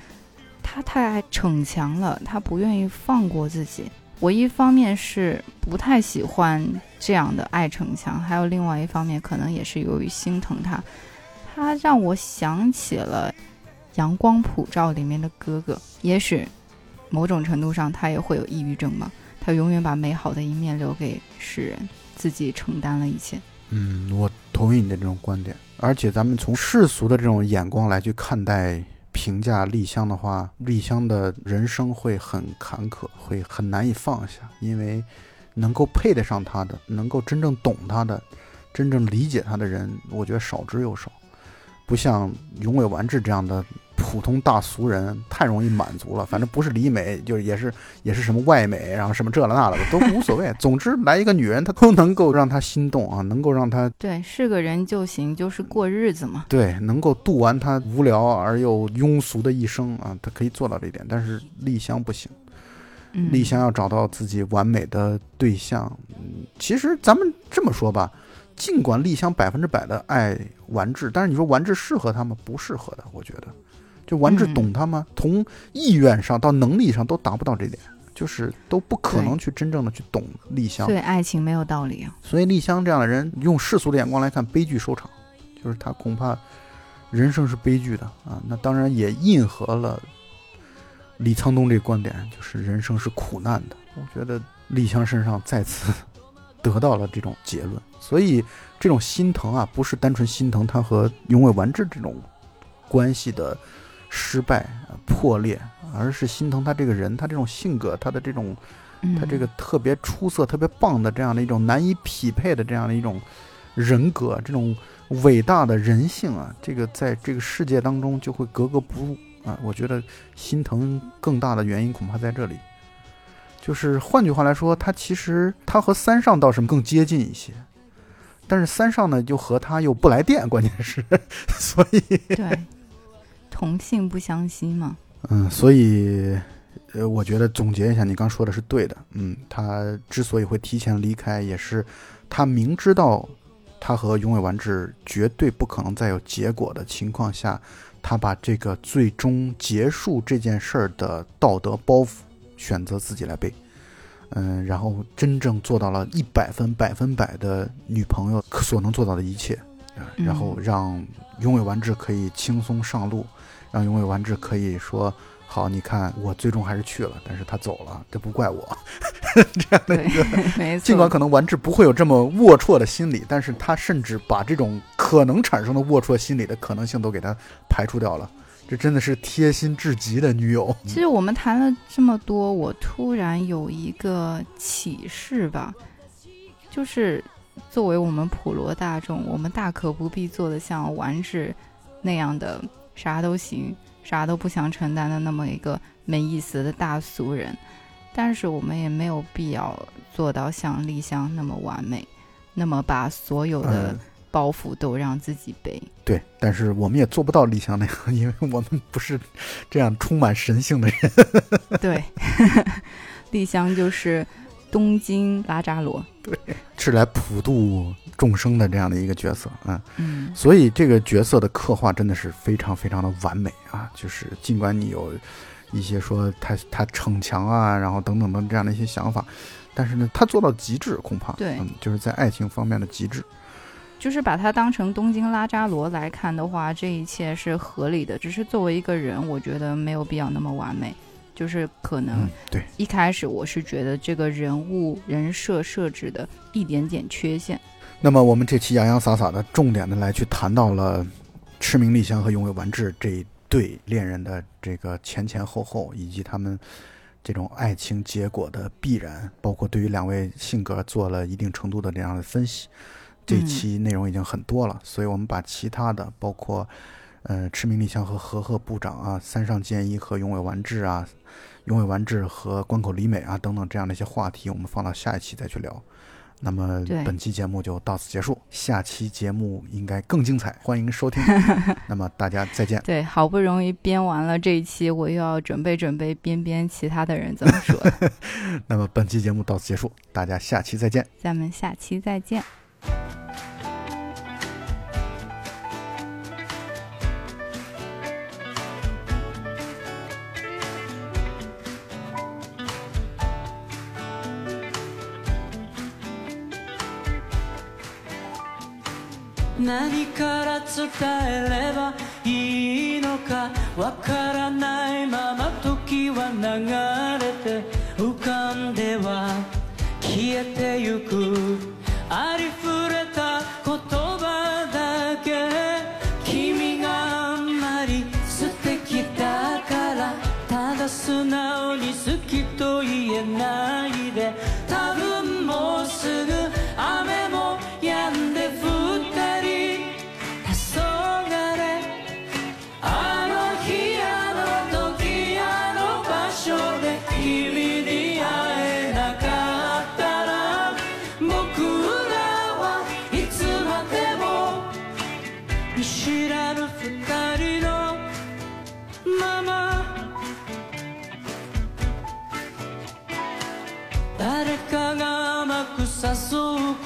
[SPEAKER 2] 他太爱逞强了，他不愿意放过自己。我一方面是不太喜欢这样的爱逞强，还有另外一方面可能也是由于心疼他。他让我想起了《阳光普照》里面的哥哥，也许某种程度上他也会有抑郁症吧。他永远把美好的一面留给世人，自己承担了一切。
[SPEAKER 1] 嗯，我同意你的这种观点。而且咱们从世俗的这种眼光来去看待、评价丽香的话，丽香的人生会很坎坷，会很难以放下，因为能够配得上她的、能够真正懂她的、真正理解她的人，我觉得少之又少。不像永尾完治这样的普通大俗人，太容易满足了。反正不是李美，就是也是也是什么外美，然后什么这了那了的都无所谓。总之来一个女人，她都能够让她心动啊，能够让她
[SPEAKER 2] 对，是个人就行，就是过日子嘛。
[SPEAKER 1] 对能够度完她无聊而又庸俗的一生啊，她可以做到这一点。但是丽香不行，
[SPEAKER 2] 嗯，
[SPEAKER 1] 丽香要找到自己完美的对象。嗯，其实咱们这么说吧。尽管丽香百分之百的爱完治，但是你说完治适合她吗？不适合的，我觉得。就完治懂他吗？
[SPEAKER 2] 嗯、
[SPEAKER 1] 从意愿上到能力上都达不到这点，就是都不可能去真正的去懂丽香。
[SPEAKER 2] 对，爱情没有道理啊。
[SPEAKER 1] 所以丽香这样的人，用世俗的眼光来看，悲剧收场，就是他恐怕人生是悲剧的啊。那当然也印合了李沧东这个观点，就是人生是苦难的。我觉得丽香身上再次。得到了这种结论，所以这种心疼啊，不是单纯心疼他和永尾完治这种关系的失败、破裂，而是心疼他这个人，他这种性格，他的这种。他这个特别出色、特别棒的这样的一种难以匹配的这样的一种人格，这种伟大的人性啊，这个在这个世界当中就会格格不入啊。我觉得心疼更大的原因恐怕在这里，就是换句话来说，他其实他和三上倒是更接近一些，但是三上呢就和他又不来电，关键是，所以
[SPEAKER 3] 对同性不相吸嘛。
[SPEAKER 1] 嗯，所以。呃，我觉得总结一下，你刚说的是对的。嗯，他之所以会提前离开，也是他明知道他和永尾完治绝对不可能再有结果的情况下，他把这个最终结束这件事儿的道德包袱选择自己来背。嗯，然后真正做到了一百分百分百的女朋友所能做到的一切，然后让永尾完治可以轻松上路，让永尾完治可以说。好，你看我最终还是去了，但是他走了，这不怪我。这样的一个，尽管可能完治不会有这么龌龊的心理，但是他甚至把这种可能产生的龌龊心理的可能性都给他排除掉了。这真的是贴心至极的女友。
[SPEAKER 3] 其实我们谈了这么多，我突然有一个启示吧，就是作为我们普罗大众，我们大可不必做的像完治那样的啥都行。啥都不想承担的那么一个没意思的大俗人，但是我们也没有必要做到像丽香那么完美，那么把所有的包袱都让自己背。
[SPEAKER 1] 对，但是我们也做不到丽香那样，因为我们不是这样充满神性的人。
[SPEAKER 3] 对，丽香就是东京拉扎罗，
[SPEAKER 1] 对，是来普渡。众生的这样的一个角色，
[SPEAKER 3] 嗯
[SPEAKER 1] 嗯，所以这个角色的刻画真的是非常非常的完美啊！就是尽管你有一些说他他逞强啊，然后等等等这样的一些想法，但是呢，他做到极致，恐怕
[SPEAKER 3] 对，
[SPEAKER 1] 就是在爱情方面的极致。
[SPEAKER 3] 就是把它当成东京拉扎罗来看的话，这一切是合理的。只是作为一个人，我觉得没有必要那么完美。就是可能
[SPEAKER 1] 对
[SPEAKER 3] 一开始我是觉得这个人物人设设置的一点点缺陷。
[SPEAKER 1] 那么我们这期洋洋洒洒的，重点的来去谈到了赤名丽香和永尾完治这一对恋人的这个前前后后，以及他们这种爱情结果的必然，包括对于两位性格做了一定程度的这样的分析。这期内容已经很多了，所以我们把其他的，包括呃赤名丽香和和贺部长啊，三上健一和永尾完治啊，永尾完治和关口里美啊等等这样的一些话题，我们放到下一期再去聊。那么本期节目就到此结束，下期节目应该更精彩，欢迎收听。那么大家再见。
[SPEAKER 3] 对，好不容易编完了这一期，我又要准备准备编编其他的人怎么说。
[SPEAKER 1] 那么本期节目到此结束，大家下期再见。
[SPEAKER 3] 咱们下期再见。何から伝えればいいのかわからないまま時は流れて浮かんでは消えてゆくありふれた言葉だけ君があんまり素敵だからただ素直に好きと言えない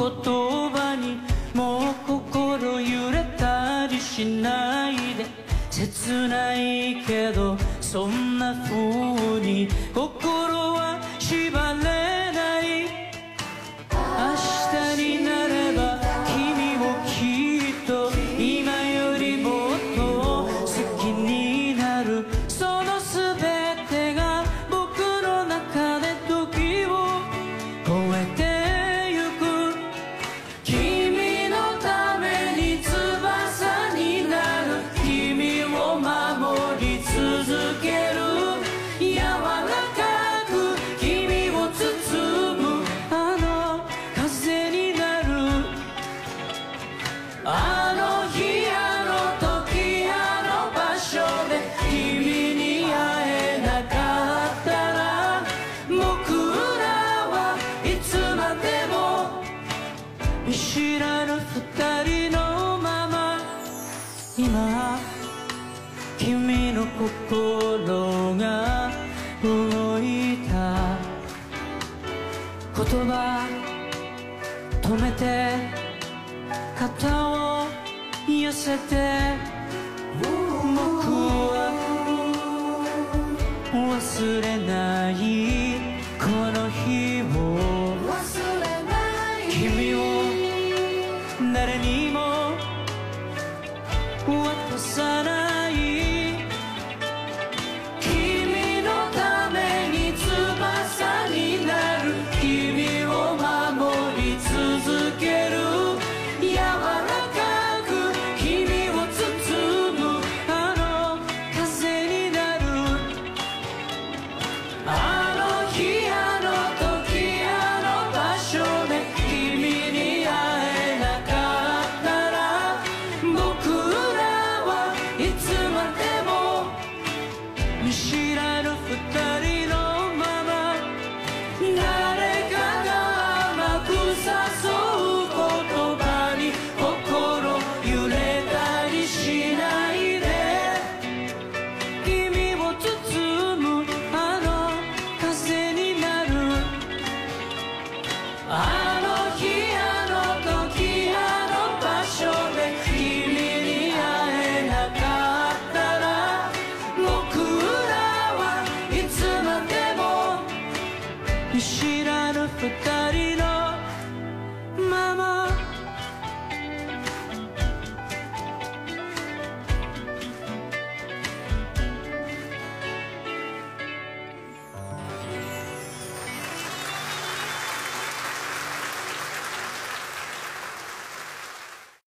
[SPEAKER 3] 葉にもう心揺れたりしないで。切ないけどそんな風に心は